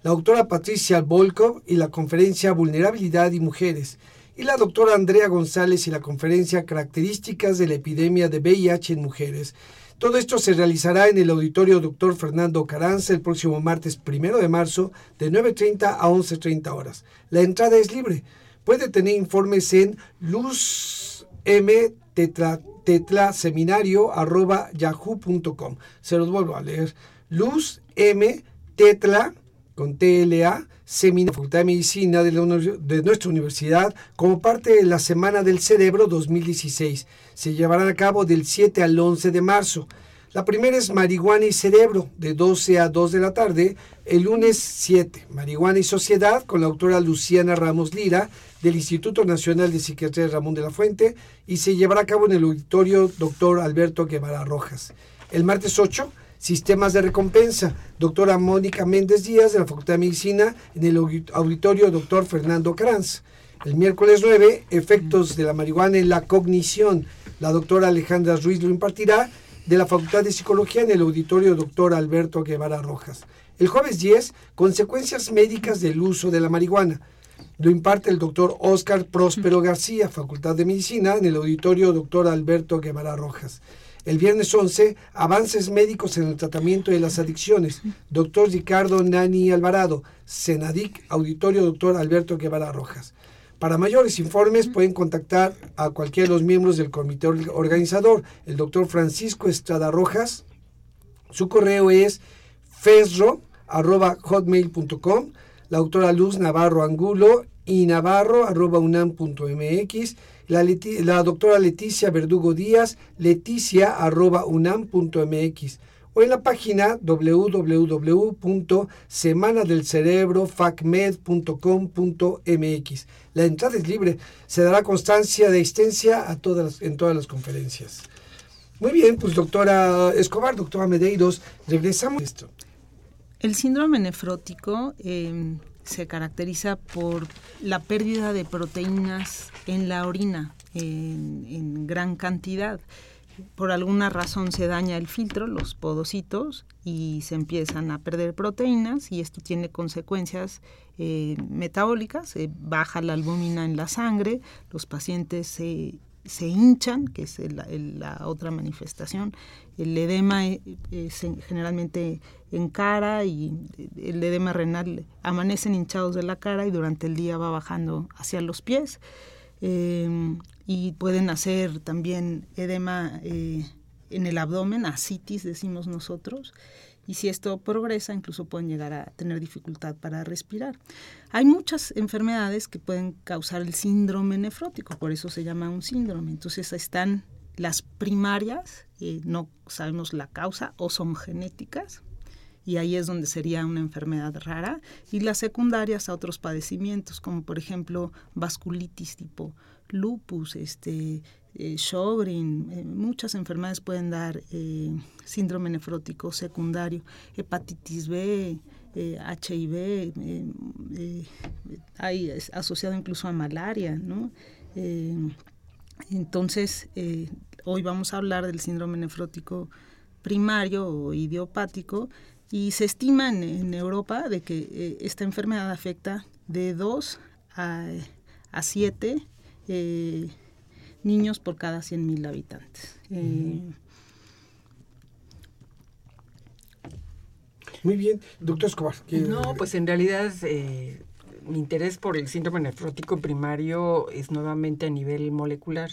La doctora Patricia Volkov y la conferencia Vulnerabilidad y Mujeres y la doctora Andrea González y la conferencia Características de la epidemia de VIH en mujeres. Todo esto se realizará en el auditorio Dr. Fernando Caranza el próximo martes primero de marzo de 9.30 a 11.30 horas. La entrada es libre. Puede tener informes en luzmtetraseminario.yahoo.com. Se los vuelvo a leer. luzmtetra con TLA Seminario Facultad de Medicina de, de, nuestra universidad como parte de la Semana del Cerebro 2016. Se llevará a cabo del 7 al 11 de marzo. La primera es Marihuana y Cerebro, de 12 a 2 de la tarde, el lunes 7. Marihuana y Sociedad, con la autora Luciana Ramos Lira, del Instituto Nacional de Psiquiatría Ramón de la Fuente, y se llevará a cabo en el auditorio Dr. Alberto Guevara Rojas. El martes 8 Sistemas de recompensa, doctora Mónica Méndez Díaz de la Facultad de Medicina en el auditorio doctor Fernando Kranz. El miércoles 9, efectos de la marihuana en la cognición. La doctora Alejandra Ruiz lo impartirá de la Facultad de Psicología en el auditorio doctor Alberto Guevara Rojas. El jueves 10, consecuencias médicas del uso de la marihuana. Lo imparte el doctor Oscar Próspero García, Facultad de Medicina, en el auditorio doctor Alberto Guevara Rojas. El viernes 11, avances médicos en el tratamiento de las adicciones. Doctor Ricardo Nani Alvarado, Senadic, auditorio doctor Alberto Guevara Rojas. Para mayores informes pueden contactar a cualquiera de los miembros del comité organizador, el doctor Francisco Estrada Rojas. Su correo es fesro.hotmail.com, la doctora Luz Navarro Angulo y navarro.unam.mx la, doctora Leticia Verdugo Díaz, leticia.unam.mx o en la página www.semanadelcerebrofacmed.com.mx. La entrada es libre. Se dará constancia de existencia a todas, en todas las conferencias. Muy bien, pues doctora Escobar, doctora Medeiros, regresamos a esto. El síndrome nefrótico em, se caracteriza por la pérdida de proteínas en la orina en, gran cantidad. Por alguna razón se daña el filtro, los podocitos, y se empiezan a perder proteínas y esto tiene consecuencias eh, metabólicas, baja la albúmina en la sangre, los pacientes se se hinchan, que es la otra manifestación. El edema eh, generalmente en cara y el edema renal amanecen hinchados de la cara y durante el día va bajando hacia los pies. Eh, y pueden hacer también edema eh, en el abdomen, asitis decimos nosotros, y si esto progresa, incluso pueden llegar a tener dificultad para respirar. Hay muchas enfermedades que pueden causar el síndrome nefrótico, por eso se llama un síndrome. Entonces están las primarias, eh, no sabemos la causa, o son genéticas, y ahí es donde sería una enfermedad rara, y las secundarias a otros padecimientos, como por ejemplo vasculitis tipo lupus, este, eh, eh, muchas enfermedades pueden dar eh, síndrome nefrótico secundario, hepatitis B, HIV, hay asociado incluso a malaria, ¿no? entonces, hoy vamos a hablar del síndrome nefrótico primario o idiopático y se estima en, Europa de que esta enfermedad afecta de 2 a, a 7 niños por cada 100.000 habitantes. Eh, Muy bien, doctor Escobar. No, pues en realidad eh, mi interés por el síndrome nefrótico primario es nuevamente a nivel molecular.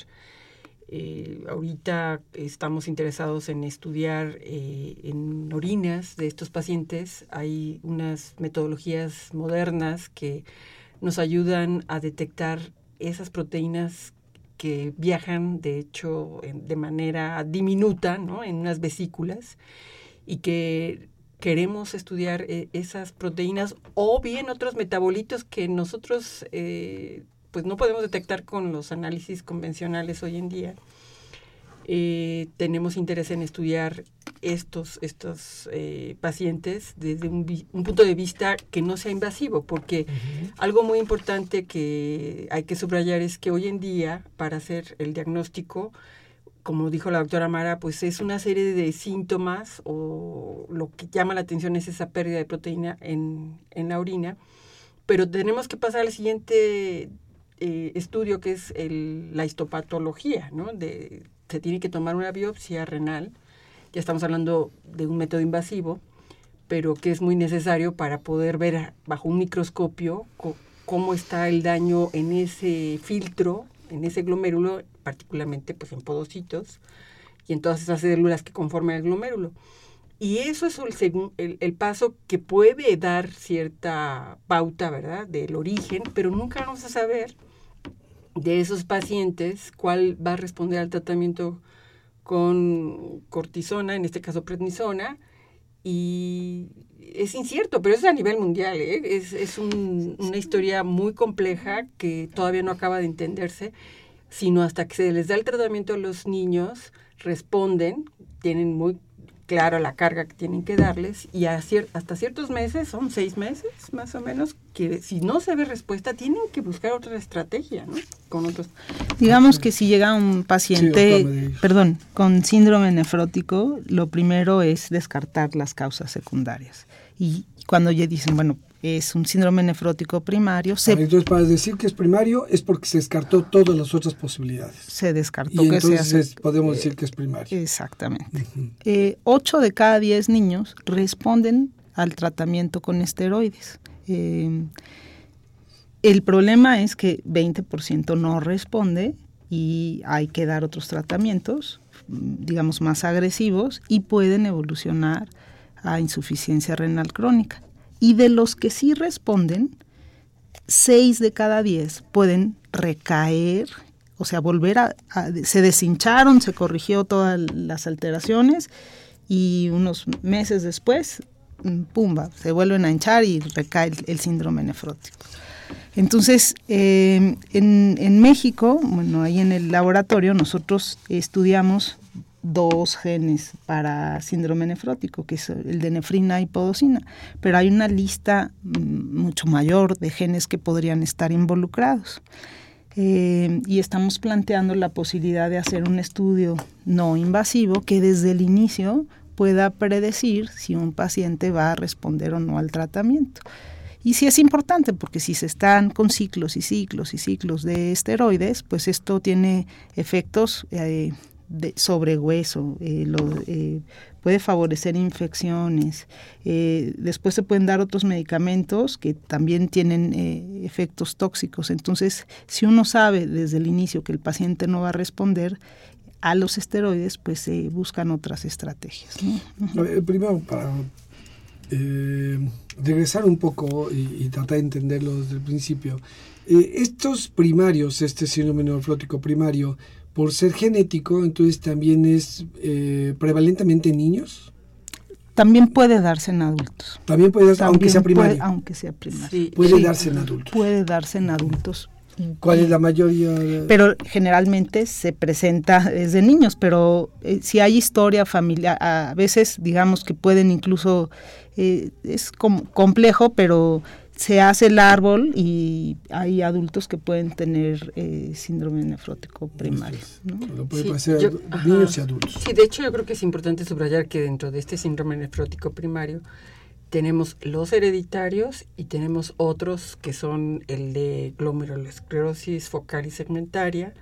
Eh, ahorita estamos interesados en estudiar en orinas de estos pacientes. Hay unas metodologías modernas que nos ayudan a detectar esas proteínas que viajan, de hecho, de manera diminuta, ¿no? En unas vesículas y que queremos estudiar eh, esas proteínas o bien otros metabolitos que nosotros eh, pues no podemos detectar con los análisis convencionales hoy en día. Eh, tenemos interés en estudiar estos, estos eh, pacientes desde un, punto de vista que no sea invasivo, porque algo muy importante que hay que subrayar es que hoy en día, para hacer el diagnóstico, como dijo la doctora Mara, pues es una serie de síntomas o lo que llama la atención es esa pérdida de proteína en, en la orina, pero tenemos que pasar al siguiente eh, estudio que es el, la histopatología, ¿no? De, se tiene que tomar una biopsia renal, ya estamos hablando de un método invasivo, pero que es muy necesario para poder ver bajo un microscopio cómo está el daño en ese filtro, en ese glomérulo, particularmente pues en podocitos y en todas esas células que conforman el glomérulo. Y eso es el, el, el, paso que puede dar cierta pauta, ¿verdad?, del origen, pero nunca vamos a saber de esos pacientes cuál va a responder al tratamiento con cortisona, en este caso prednisona, y es incierto, pero es a nivel mundial, ¿eh? es, es una historia muy compleja que todavía no acaba de entenderse, sino hasta que se les da el tratamiento a los niños, responden, tienen muy claro la carga que tienen que darles y hasta ciertos meses, son seis meses más o menos, que si no se ve respuesta tienen que buscar otra estrategia, ¿no? Con otros. Digamos que si llega un paciente, perdón, con síndrome nefrótico, lo primero es descartar las causas secundarias. Y cuando ya dicen, bueno, es un síndrome nefrótico primario. Se, entonces, para decir que es primario es porque se descartó todas las otras posibilidades. Se descartó y que entonces podemos decir que es primario. Exactamente. Eh, ocho de cada diez niños responden al tratamiento con esteroides. Eh, el problema es que 20% no responde y hay que dar otros tratamientos, digamos, más agresivos y pueden evolucionar a insuficiencia renal crónica. Y de los que sí responden, seis de cada diez pueden recaer, o sea, volver a, se deshincharon, se corrigió todas las alteraciones y unos meses después, mm, pumba, se vuelven a hinchar y recae el, síndrome nefrótico. Entonces, em, en, en, México, bueno, ahí en el laboratorio nosotros estudiamos dos genes para síndrome nefrótico, que es el de nefrina y podocina, pero hay una lista mm, mucho mayor de genes que podrían estar involucrados. Eh, y estamos planteando la posibilidad de hacer un estudio no invasivo que desde el inicio pueda predecir si un paciente va a responder o no al tratamiento. Y sí es importante porque si se están con ciclos y ciclos y ciclos de esteroides, pues esto tiene efectos eh, sobre hueso, eh, eh, puede favorecer infecciones. Eh, después se pueden dar otros medicamentos que también tienen efectos tóxicos. Entonces, si uno sabe desde el inicio que el paciente no va a responder, a los esteroides, pues se buscan otras estrategias. Primero, para regresar un poco y, tratar de entenderlo desde el principio, estos primarios, este síndrome neuroflótico primario, por ser genético, entonces también es eh, prevalentemente en niños. También puede darse en adultos. También puede darse, aunque sea primario. aunque sea primario. puede darse en adultos. Puede darse en adultos. ¿Cuál es la mayoría? Pero generalmente se presenta desde niños, pero eh, si hay historia familiar, a veces digamos que pueden incluso, eh, es como complejo, pero se hace el árbol y hay adultos que pueden tener eh, síndrome nefrótico primario. Lo puede pasar niños y adultos. Sí, de hecho yo creo que es importante subrayar que dentro de este síndrome nefrótico primario tenemos los hereditarios y tenemos otros que son el de glomerulosclerosis focal y segmentaria,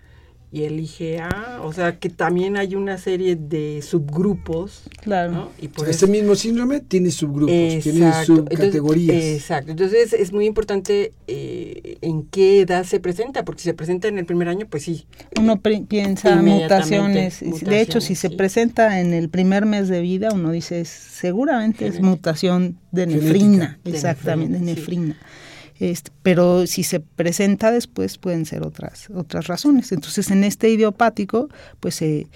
y el IgA, o sea que también hay una serie de subgrupos. Claro. Y por ese mismo síndrome tiene subgrupos, tiene subcategorías. exacto. Entonces es muy importante eh, en qué edad se presenta, porque si se presenta en el primer año, pues sí. Uno piensa mutaciones. De hecho, si se presenta en el primer mes de vida, uno dice seguramente es mutación de nefrina, exactamente, de nefrina. Este, pero si se presenta después pueden ser otras, otras razones. Entonces, en este idiopático, pues eh,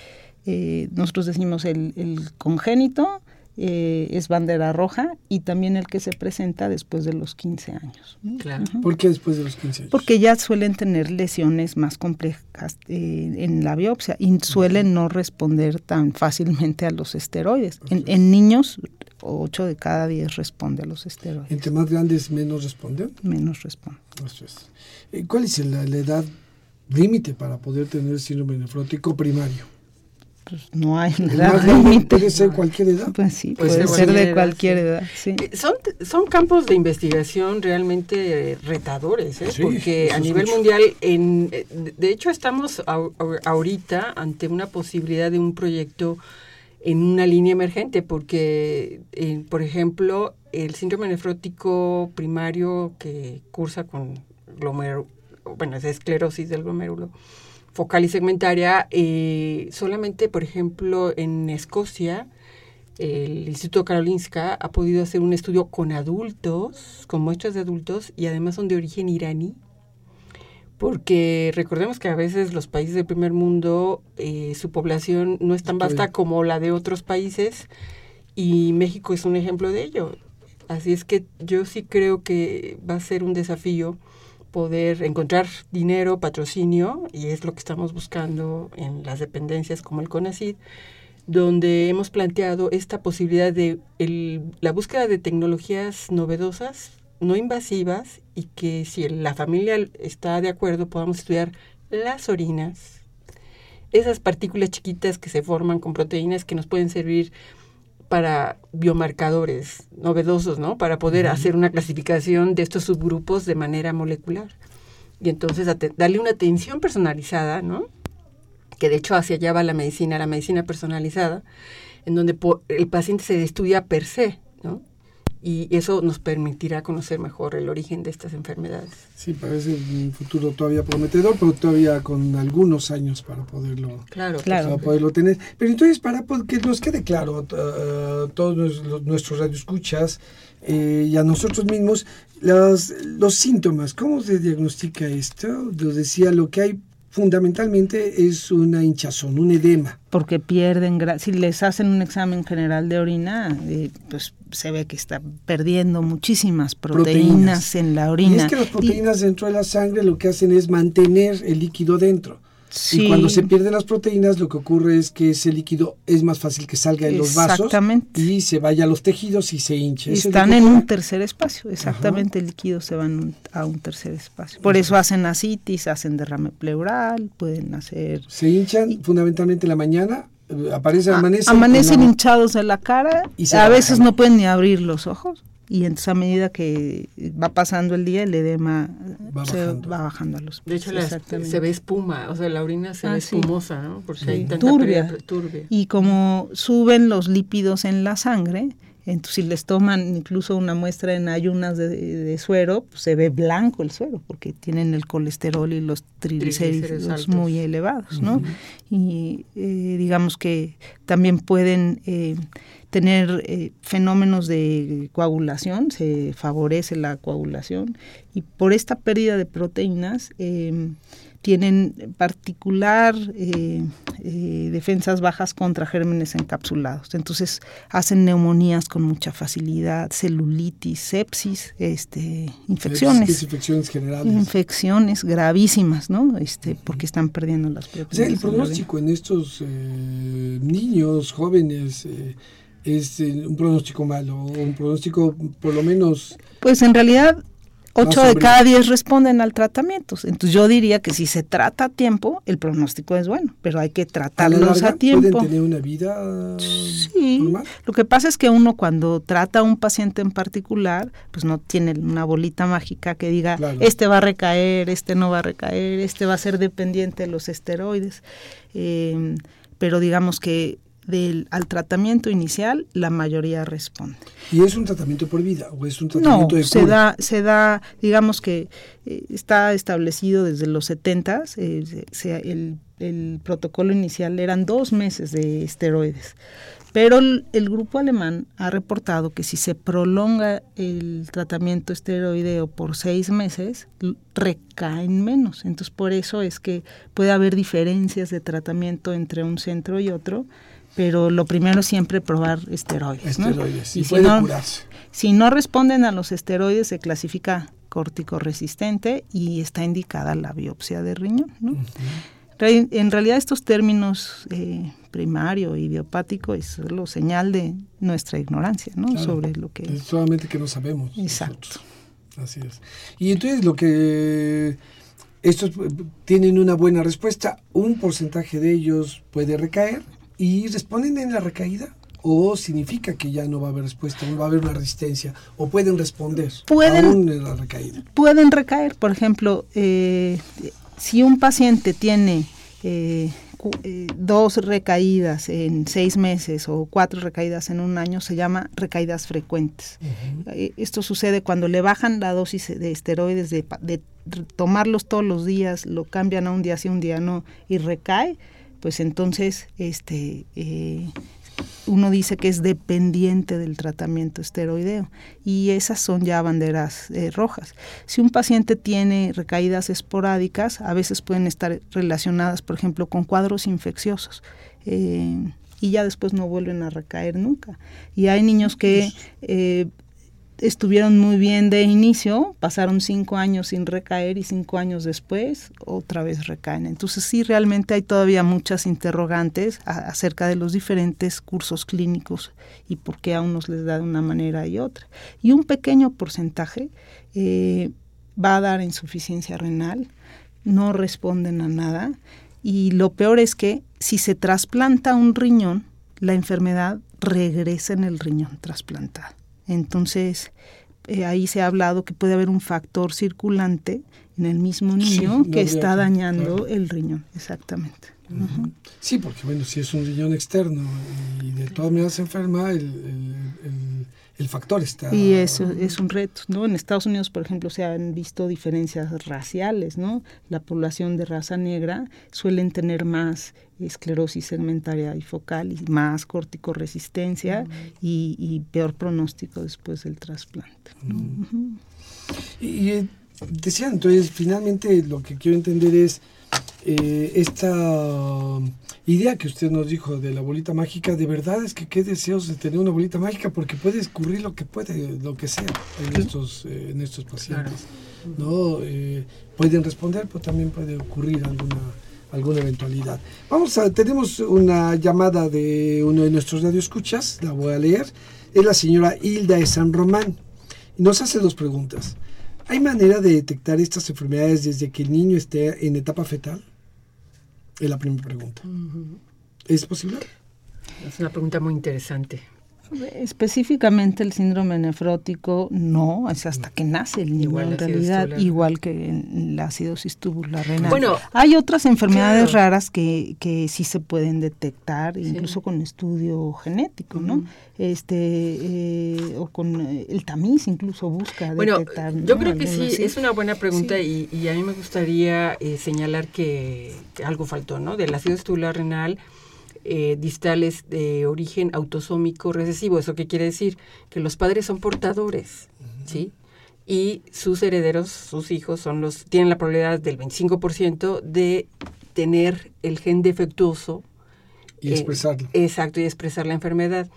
eh, nosotros decimos el, congénito eh, es bandera roja y también el que se presenta después de los 15 años. Claro. ¿Por qué después de los 15 años? Porque ya suelen tener lesiones más complejas eh, en la biopsia y suelen no responder tan fácilmente a los esteroides. En, en, niños, 8 de cada 10 responde a los esteroides. ¿Entre más grandes menos responden? Menos responden. Eh, ¿Cuál es la, la edad límite para poder tener síndrome nefrótico primario? pues no hay edad límite. ¿Puede ser cualquier edad? Pues sí, puede, ser de cualquier edad. Sí. Eh, son, son campos de investigación realmente retadores, ¿eh? porque a nivel mundial, en, eh, de hecho estamos ahorita ante una posibilidad de un proyecto en una línea emergente, porque, por ejemplo, el síndrome nefrótico primario que cursa con glomerulo, bueno, es esclerosis del glomérulo, focal y segmentaria, eh, solamente, por ejemplo, en Escocia, el Instituto Karolinska ha podido hacer un estudio con adultos, con muestras de adultos, y además son de origen iraní, porque recordemos que a veces los países del primer mundo, eh, su población no es tan vasta como la de otros países, y México es un ejemplo de ello. Así es que yo sí creo que va a ser un desafío poder encontrar dinero, patrocinio, y es lo que estamos buscando en las dependencias como el CONACID, donde hemos planteado esta posibilidad de la búsqueda de tecnologías novedosas, no invasivas, y que si la familia está de acuerdo podamos estudiar las orinas, esas partículas chiquitas que se forman con proteínas que nos pueden servir para biomarcadores novedosos, ¿no? Para poder hacer una clasificación de estos subgrupos de manera molecular. Y entonces darle una atención personalizada, ¿no? Que de hecho hacia allá va la medicina, la medicina personalizada, en donde el paciente se estudia per se, ¿no? Y eso nos permitirá conocer mejor el origen de estas enfermedades. Sí, parece un futuro todavía prometedor, pero todavía con algunos años para poderlo, claro, claro. poderlo tener. Pero entonces, para que nos quede claro a todos nuestros radioescuchas eh, y a nosotros mismos, los, los síntomas, ¿cómo se diagnostica esto? Yo decía, lo que hay fundamentalmente es una hinchazón, un edema. Porque pierden, si les hacen un examen general de orina, eh, pues se ve que está perdiendo muchísimas proteínas, en la orina. Y es que las proteínas dentro de la sangre lo que hacen es mantener el líquido dentro. Y cuando se pierden las proteínas, lo que ocurre es que ese líquido es más fácil que salga de los vasos y se vaya a los tejidos y se hinche. Están en un tercer espacio, exactamente, el líquido se va a un tercer espacio. Por eso hacen asitis, hacen derrame pleural, pueden hacer... Se hinchan fundamentalmente en la mañana, eh, aparecen, amanecen... Amanecen hinchados de la cara, y a veces no pueden ni abrir los ojos y entonces a medida que va pasando el día el edema va se bajando. va bajando a los De hecho se ve espuma, o sea, la orina se ve ah, espumosa, ¿no? Porque hay tanta turbia. Y como suben los lípidos en la sangre, entonces si les toman incluso una muestra en ayunas de, suero, pues se ve blanco el suero porque tienen el colesterol y los triglicéridos muy elevados, ¿no? Y eh, digamos que también pueden eh, tener eh, fenómenos de coagulación, se favorece la coagulación y por esta pérdida de proteínas tienen particular eh, eh, defensas bajas contra gérmenes encapsulados. Entonces hacen neumonías con mucha facilidad, celulitis, sepsis, este, infecciones. infecciones generales. Infecciones gravísimas, ¿no? Este, porque están perdiendo las. O sea, el pronóstico en estos niños, jóvenes, es eh, un pronóstico malo, un pronóstico por lo menos... Pues en realidad 8 de cada 10 responden al tratamiento. Entonces yo diría que si se trata a tiempo, el pronóstico es bueno, pero hay que tratarlos a, tiempo. ¿Pueden tener una vida sí. Lo que pasa es que uno cuando trata a un paciente en particular, pues no tiene una bolita mágica que diga, este va a recaer, este no va a recaer, este va a ser dependiente de los esteroides. Eh, pero digamos que del, al tratamiento inicial, la mayoría responde. ¿Y es un tratamiento por vida o es un tratamiento no, se da, se da, digamos que eh, está establecido desde los 70, eh, el, el, protocolo inicial eran dos meses de esteroides. Pero el, el, grupo alemán ha reportado que si se prolonga el tratamiento esteroideo por seis meses, recaen menos. Entonces, por eso es que puede haber diferencias de tratamiento entre un centro y otro pero lo primero es siempre probar esteroides. Esteroides, y, si no, curarse. Si no responden a los esteroides, se clasifica córtico resistente y está indicada la biopsia de riñón. ¿no? En realidad estos términos eh, primario y idiopático es solo señal de nuestra ignorancia ¿no? sobre lo que... Es solamente que no sabemos. Exacto. Así es. Y entonces lo que estos tienen una buena respuesta, un porcentaje de ellos puede recaer y responden en la recaída o significa que ya no va a haber respuesta, no va a haber una resistencia, o pueden responder pueden, aún en la recaída. Pueden recaer, por ejemplo, eh, si un paciente tiene eh, eh, dos recaídas en seis meses o cuatro recaídas en un año, se llama recaídas frecuentes. Esto sucede cuando le bajan la dosis de esteroides, de, de tomarlos todos los días, lo cambian a un día sí, un día no, y recae, pues entonces este eh, uno dice que es dependiente del tratamiento esteroideo y esas son ya banderas eh, rojas. Si un paciente tiene recaídas esporádicas, a veces pueden estar relacionadas, por ejemplo, con cuadros infecciosos. Eh, y ya después no vuelven a recaer nunca. Y hay niños que eh, estuvieron muy bien de inicio, pasaron cinco años sin recaer y cinco años después otra vez recaen. Entonces sí, realmente hay todavía muchas interrogantes acerca de los diferentes cursos clínicos y por qué a unos les da de una manera y otra. Y un pequeño porcentaje eh, va a dar insuficiencia renal, no responden a nada y lo peor es que si se trasplanta un riñón, la enfermedad regresa en el riñón trasplantado. Entonces, eh, ahí se ha hablado que puede haber un factor circulante en el mismo niño que está dañando el riñón, exactamente. Sí, porque bueno, si es un riñón externo y de todas maneras se enferma, el, el factor está... Y eso es un reto, ¿no? En Estados Unidos, por ejemplo, se han visto diferencias raciales, ¿no? La población de raza negra suelen tener más esclerosis segmentaria y focal y más corticoresistencia y, peor pronóstico después del trasplante. Y, y eh, decía, entonces, finalmente lo que quiero entender es eh, esta idea que usted nos dijo de la bolita mágica, de verdad es que qué deseos de tener una bolita mágica porque puede escurrir lo que puede, lo que sea en estos, eh, en estos pacientes. ¿no? Eh, pueden responder, pero también puede ocurrir alguna alguna eventualidad. Vamos a, tenemos una llamada de uno de nuestros radioescuchas, la voy a leer, es la señora Hilda de San Román, y nos hace dos preguntas. ¿Hay manera de detectar estas enfermedades desde que el niño esté en etapa fetal? Es la primera pregunta. ¿Es posible? Es una pregunta muy interesante. Específicamente el síndrome nefrótico no, es hasta que nace el niño en realidad, igual que la acidosis tubular renal. Bueno, hay otras enfermedades raras que, que sí se pueden detectar, incluso con estudio genético, ¿no? Este eh, o con eh, el tamiz incluso busca bueno, detectar. Yo creo que sí, es una buena pregunta y, y, a mí me gustaría eh, señalar que, que, algo faltó, ¿no? De la acidosis tubular renal eh, distales de origen autosómico recesivo. ¿Eso qué quiere decir? Que los padres son portadores, ¿sí? Y sus herederos, sus hijos, son los tienen la probabilidad del 25% de tener el gen defectuoso. Y expresarlo. Exacto, y expresar la enfermedad.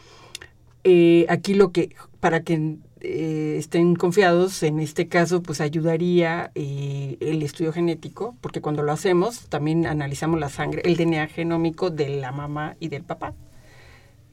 Eh, aquí lo que, para que eh, estén confiados, en este caso, pues ayudaría eh, el estudio genético, porque cuando lo hacemos también analizamos la sangre, el DNA genómico de la mamá y del papá,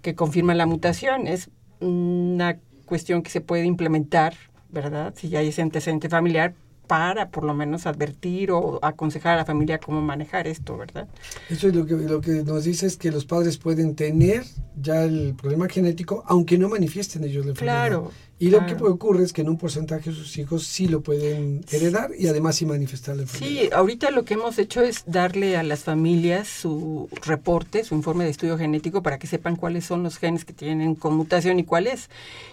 que confirma la mutación. Es una cuestión que se puede implementar, ¿verdad? Si ya hay ese antecedente familiar, para por lo menos advertir o aconsejar a la familia cómo manejar esto, ¿verdad? Eso es lo que, lo que nos dice es que los padres pueden tener ya el problema genético, aunque no manifiesten ellos la enfermedad. Claro. Y lo que ocurre es que en un porcentaje de sus hijos sí lo pueden heredar y además sí manifestar la enfermedad. Sí, ahorita lo que hemos hecho es darle a las familias su reporte, su informe de estudio genético para que sepan cuáles son los genes que tienen conmutación y cuáles.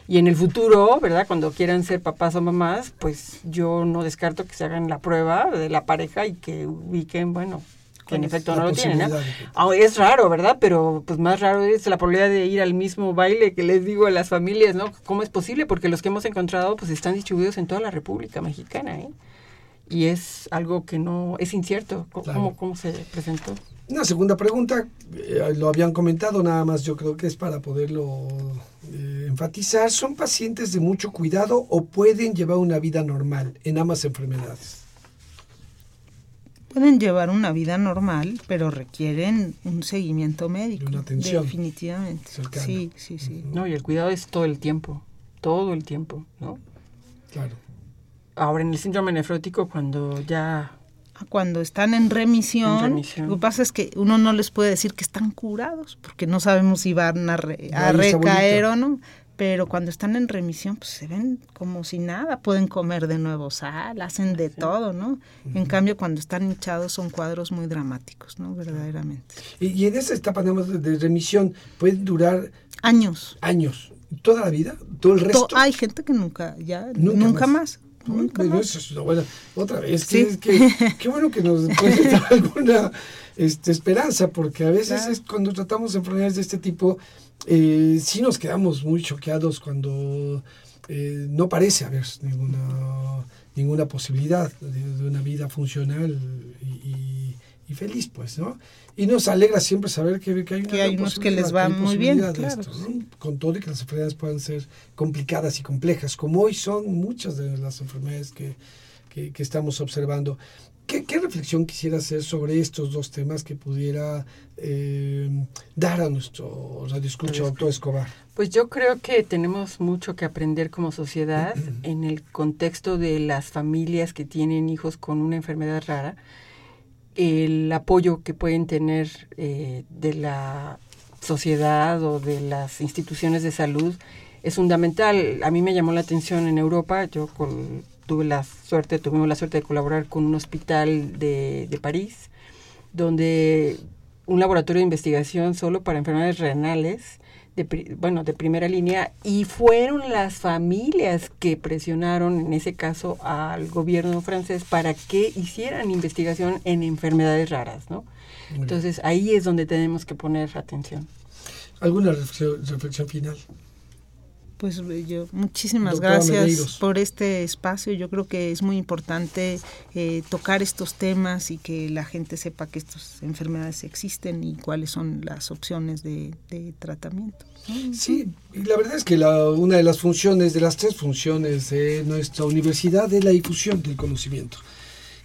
Y en el futuro, ¿verdad? Cuando quieran ser papás o mamás, pues yo no descarto que se hagan la prueba de la pareja y que ubiquen, bueno, en efecto no lo tienen. Es raro, ¿verdad? Pero pues más raro es la probabilidad de ir al mismo baile que les digo a las familias, ¿no? ¿Cómo es posible? Porque los que hemos encontrado pues están distribuidos en toda la República Mexicana, ¿eh? y es algo que no es incierto. ¿Cómo, cómo se presentó? Una segunda pregunta, eh, lo habían comentado, nada más yo creo que es para poderlo eh, enfatizar. ¿Son pacientes de mucho cuidado o pueden llevar una vida normal en ambas enfermedades? Pueden llevar una vida normal, pero requieren un seguimiento médico. una atención. Definitivamente. Sí, sí, sí. No, y el cuidado es todo el tiempo, todo el tiempo, ¿no? Claro. Ahora, en el síndrome nefrótico, cuando ya cuando están en remisión, lo que pasa es que uno no les puede decir que están curados, porque no sabemos si van a, recaer o no, pero cuando están en remisión, pues se ven como si nada, pueden comer de nuevo sal, hacen de todo, ¿no? En cambio, cuando están hinchados son cuadros muy dramáticos, ¿no? Verdaderamente. Y, en esa etapa de remisión pueden durar... Años. Años. ¿Toda la vida? ¿Todo el resto? hay gente que nunca, ya, nunca, más otra vez, qué bueno que nos puede dar alguna este, esperanza, porque a veces es cuando tratamos enfermedades de este tipo, eh, sí nos quedamos muy choqueados cuando eh, no parece haber ninguna, ninguna posibilidad de, una vida funcional y, y, feliz, pues, ¿no? Y nos alegra siempre saber que, que hay, que hay unos que les va muy bien, claro, con todo y que las enfermedades puedan ser complicadas y complejas, como hoy son muchas de las enfermedades que, que, estamos observando. ¿Qué, ¿Qué, reflexión quisiera hacer sobre estos dos temas que pudiera eh, dar a nuestro radioescucha, doctor Escobar? Pues yo creo que tenemos mucho que aprender como sociedad en el contexto de las familias que tienen hijos con una enfermedad rara el apoyo que pueden tener eh, de la sociedad o de las instituciones de salud es fundamental. A mí me llamó la atención en Europa, yo tuve la suerte, tuvimos la suerte de colaborar con un hospital de, de París, donde un laboratorio de investigación solo para enfermedades renales de, bueno, de primera línea y fueron las familias que presionaron en ese caso al gobierno francés para que hicieran investigación en enfermedades raras, ¿no? Entonces ahí es donde tenemos que poner atención. ¿Alguna reflexión final? Pues eh, yo muchísimas gracias por este espacio. Yo creo que es muy importante eh, tocar estos temas y que la gente sepa que estas enfermedades existen y cuáles son las opciones de, tratamiento. Sí, y la verdad es que la, una de las funciones, de las tres funciones de nuestra universidad es la difusión del conocimiento.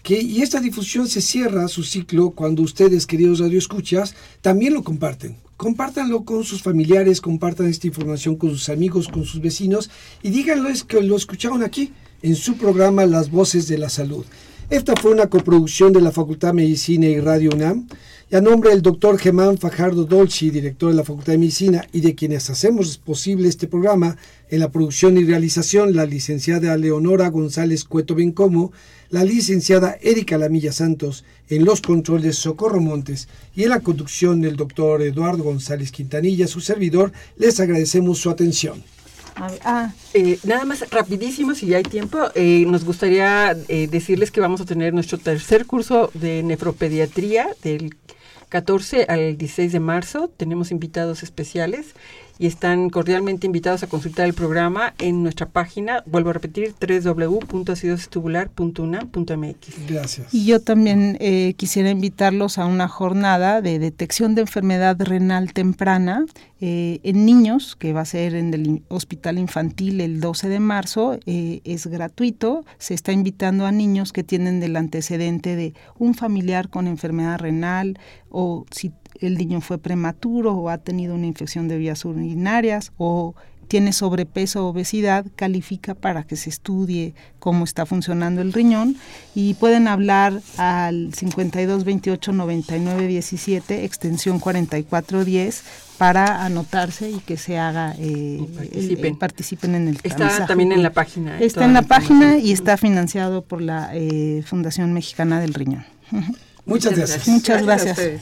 Que, y esta difusión se cierra su ciclo cuando ustedes, queridos radioescuchas, también lo comparten compártanlo con sus familiares, compartan esta información con sus amigos, con sus vecinos y díganles que lo escucharon aquí en su programa Las Voces de la Salud. Esta fue una coproducción de la Facultad de Medicina y Radio UNAM. Y a nombre del doctor Germán Fajardo Dolci, director de la Facultad de Medicina, y de quienes hacemos posible este programa, en la producción y realización, la licenciada Leonora González Cueto Bencomo, la licenciada Erika Lamilla Santos, en los controles Socorro Montes y en la conducción el doctor Eduardo González Quintanilla, su servidor, les agradecemos su atención. Ah, eh, nada más rapidísimo, si ya hay tiempo, eh, nos gustaría eh, decirles que vamos a tener nuestro tercer curso de nefropediatría del 14 al 16 de marzo. Tenemos invitados especiales y están cordialmente invitados a consultar el programa en nuestra página, vuelvo a repetir, www.acidostubular.unam.mx. Gracias. Y yo también eh, quisiera invitarlos a una jornada de detección de enfermedad renal temprana eh, en niños, que va a ser en el Hospital Infantil el 12 de marzo. Eh, es gratuito, se está invitando a niños que tienen el antecedente de un familiar con enfermedad renal o si el niño fue prematuro o ha tenido una infección de vías urinarias o tiene sobrepeso o obesidad, califica para que se estudie cómo está funcionando el riñón y pueden hablar al 52 28 99 17 extensión 4410 para anotarse y que se haga eh, participen. en el está también en la página está en la, página y está financiado por la eh, Fundación Mexicana del Riñón. Muchas gracias. muchas gracias.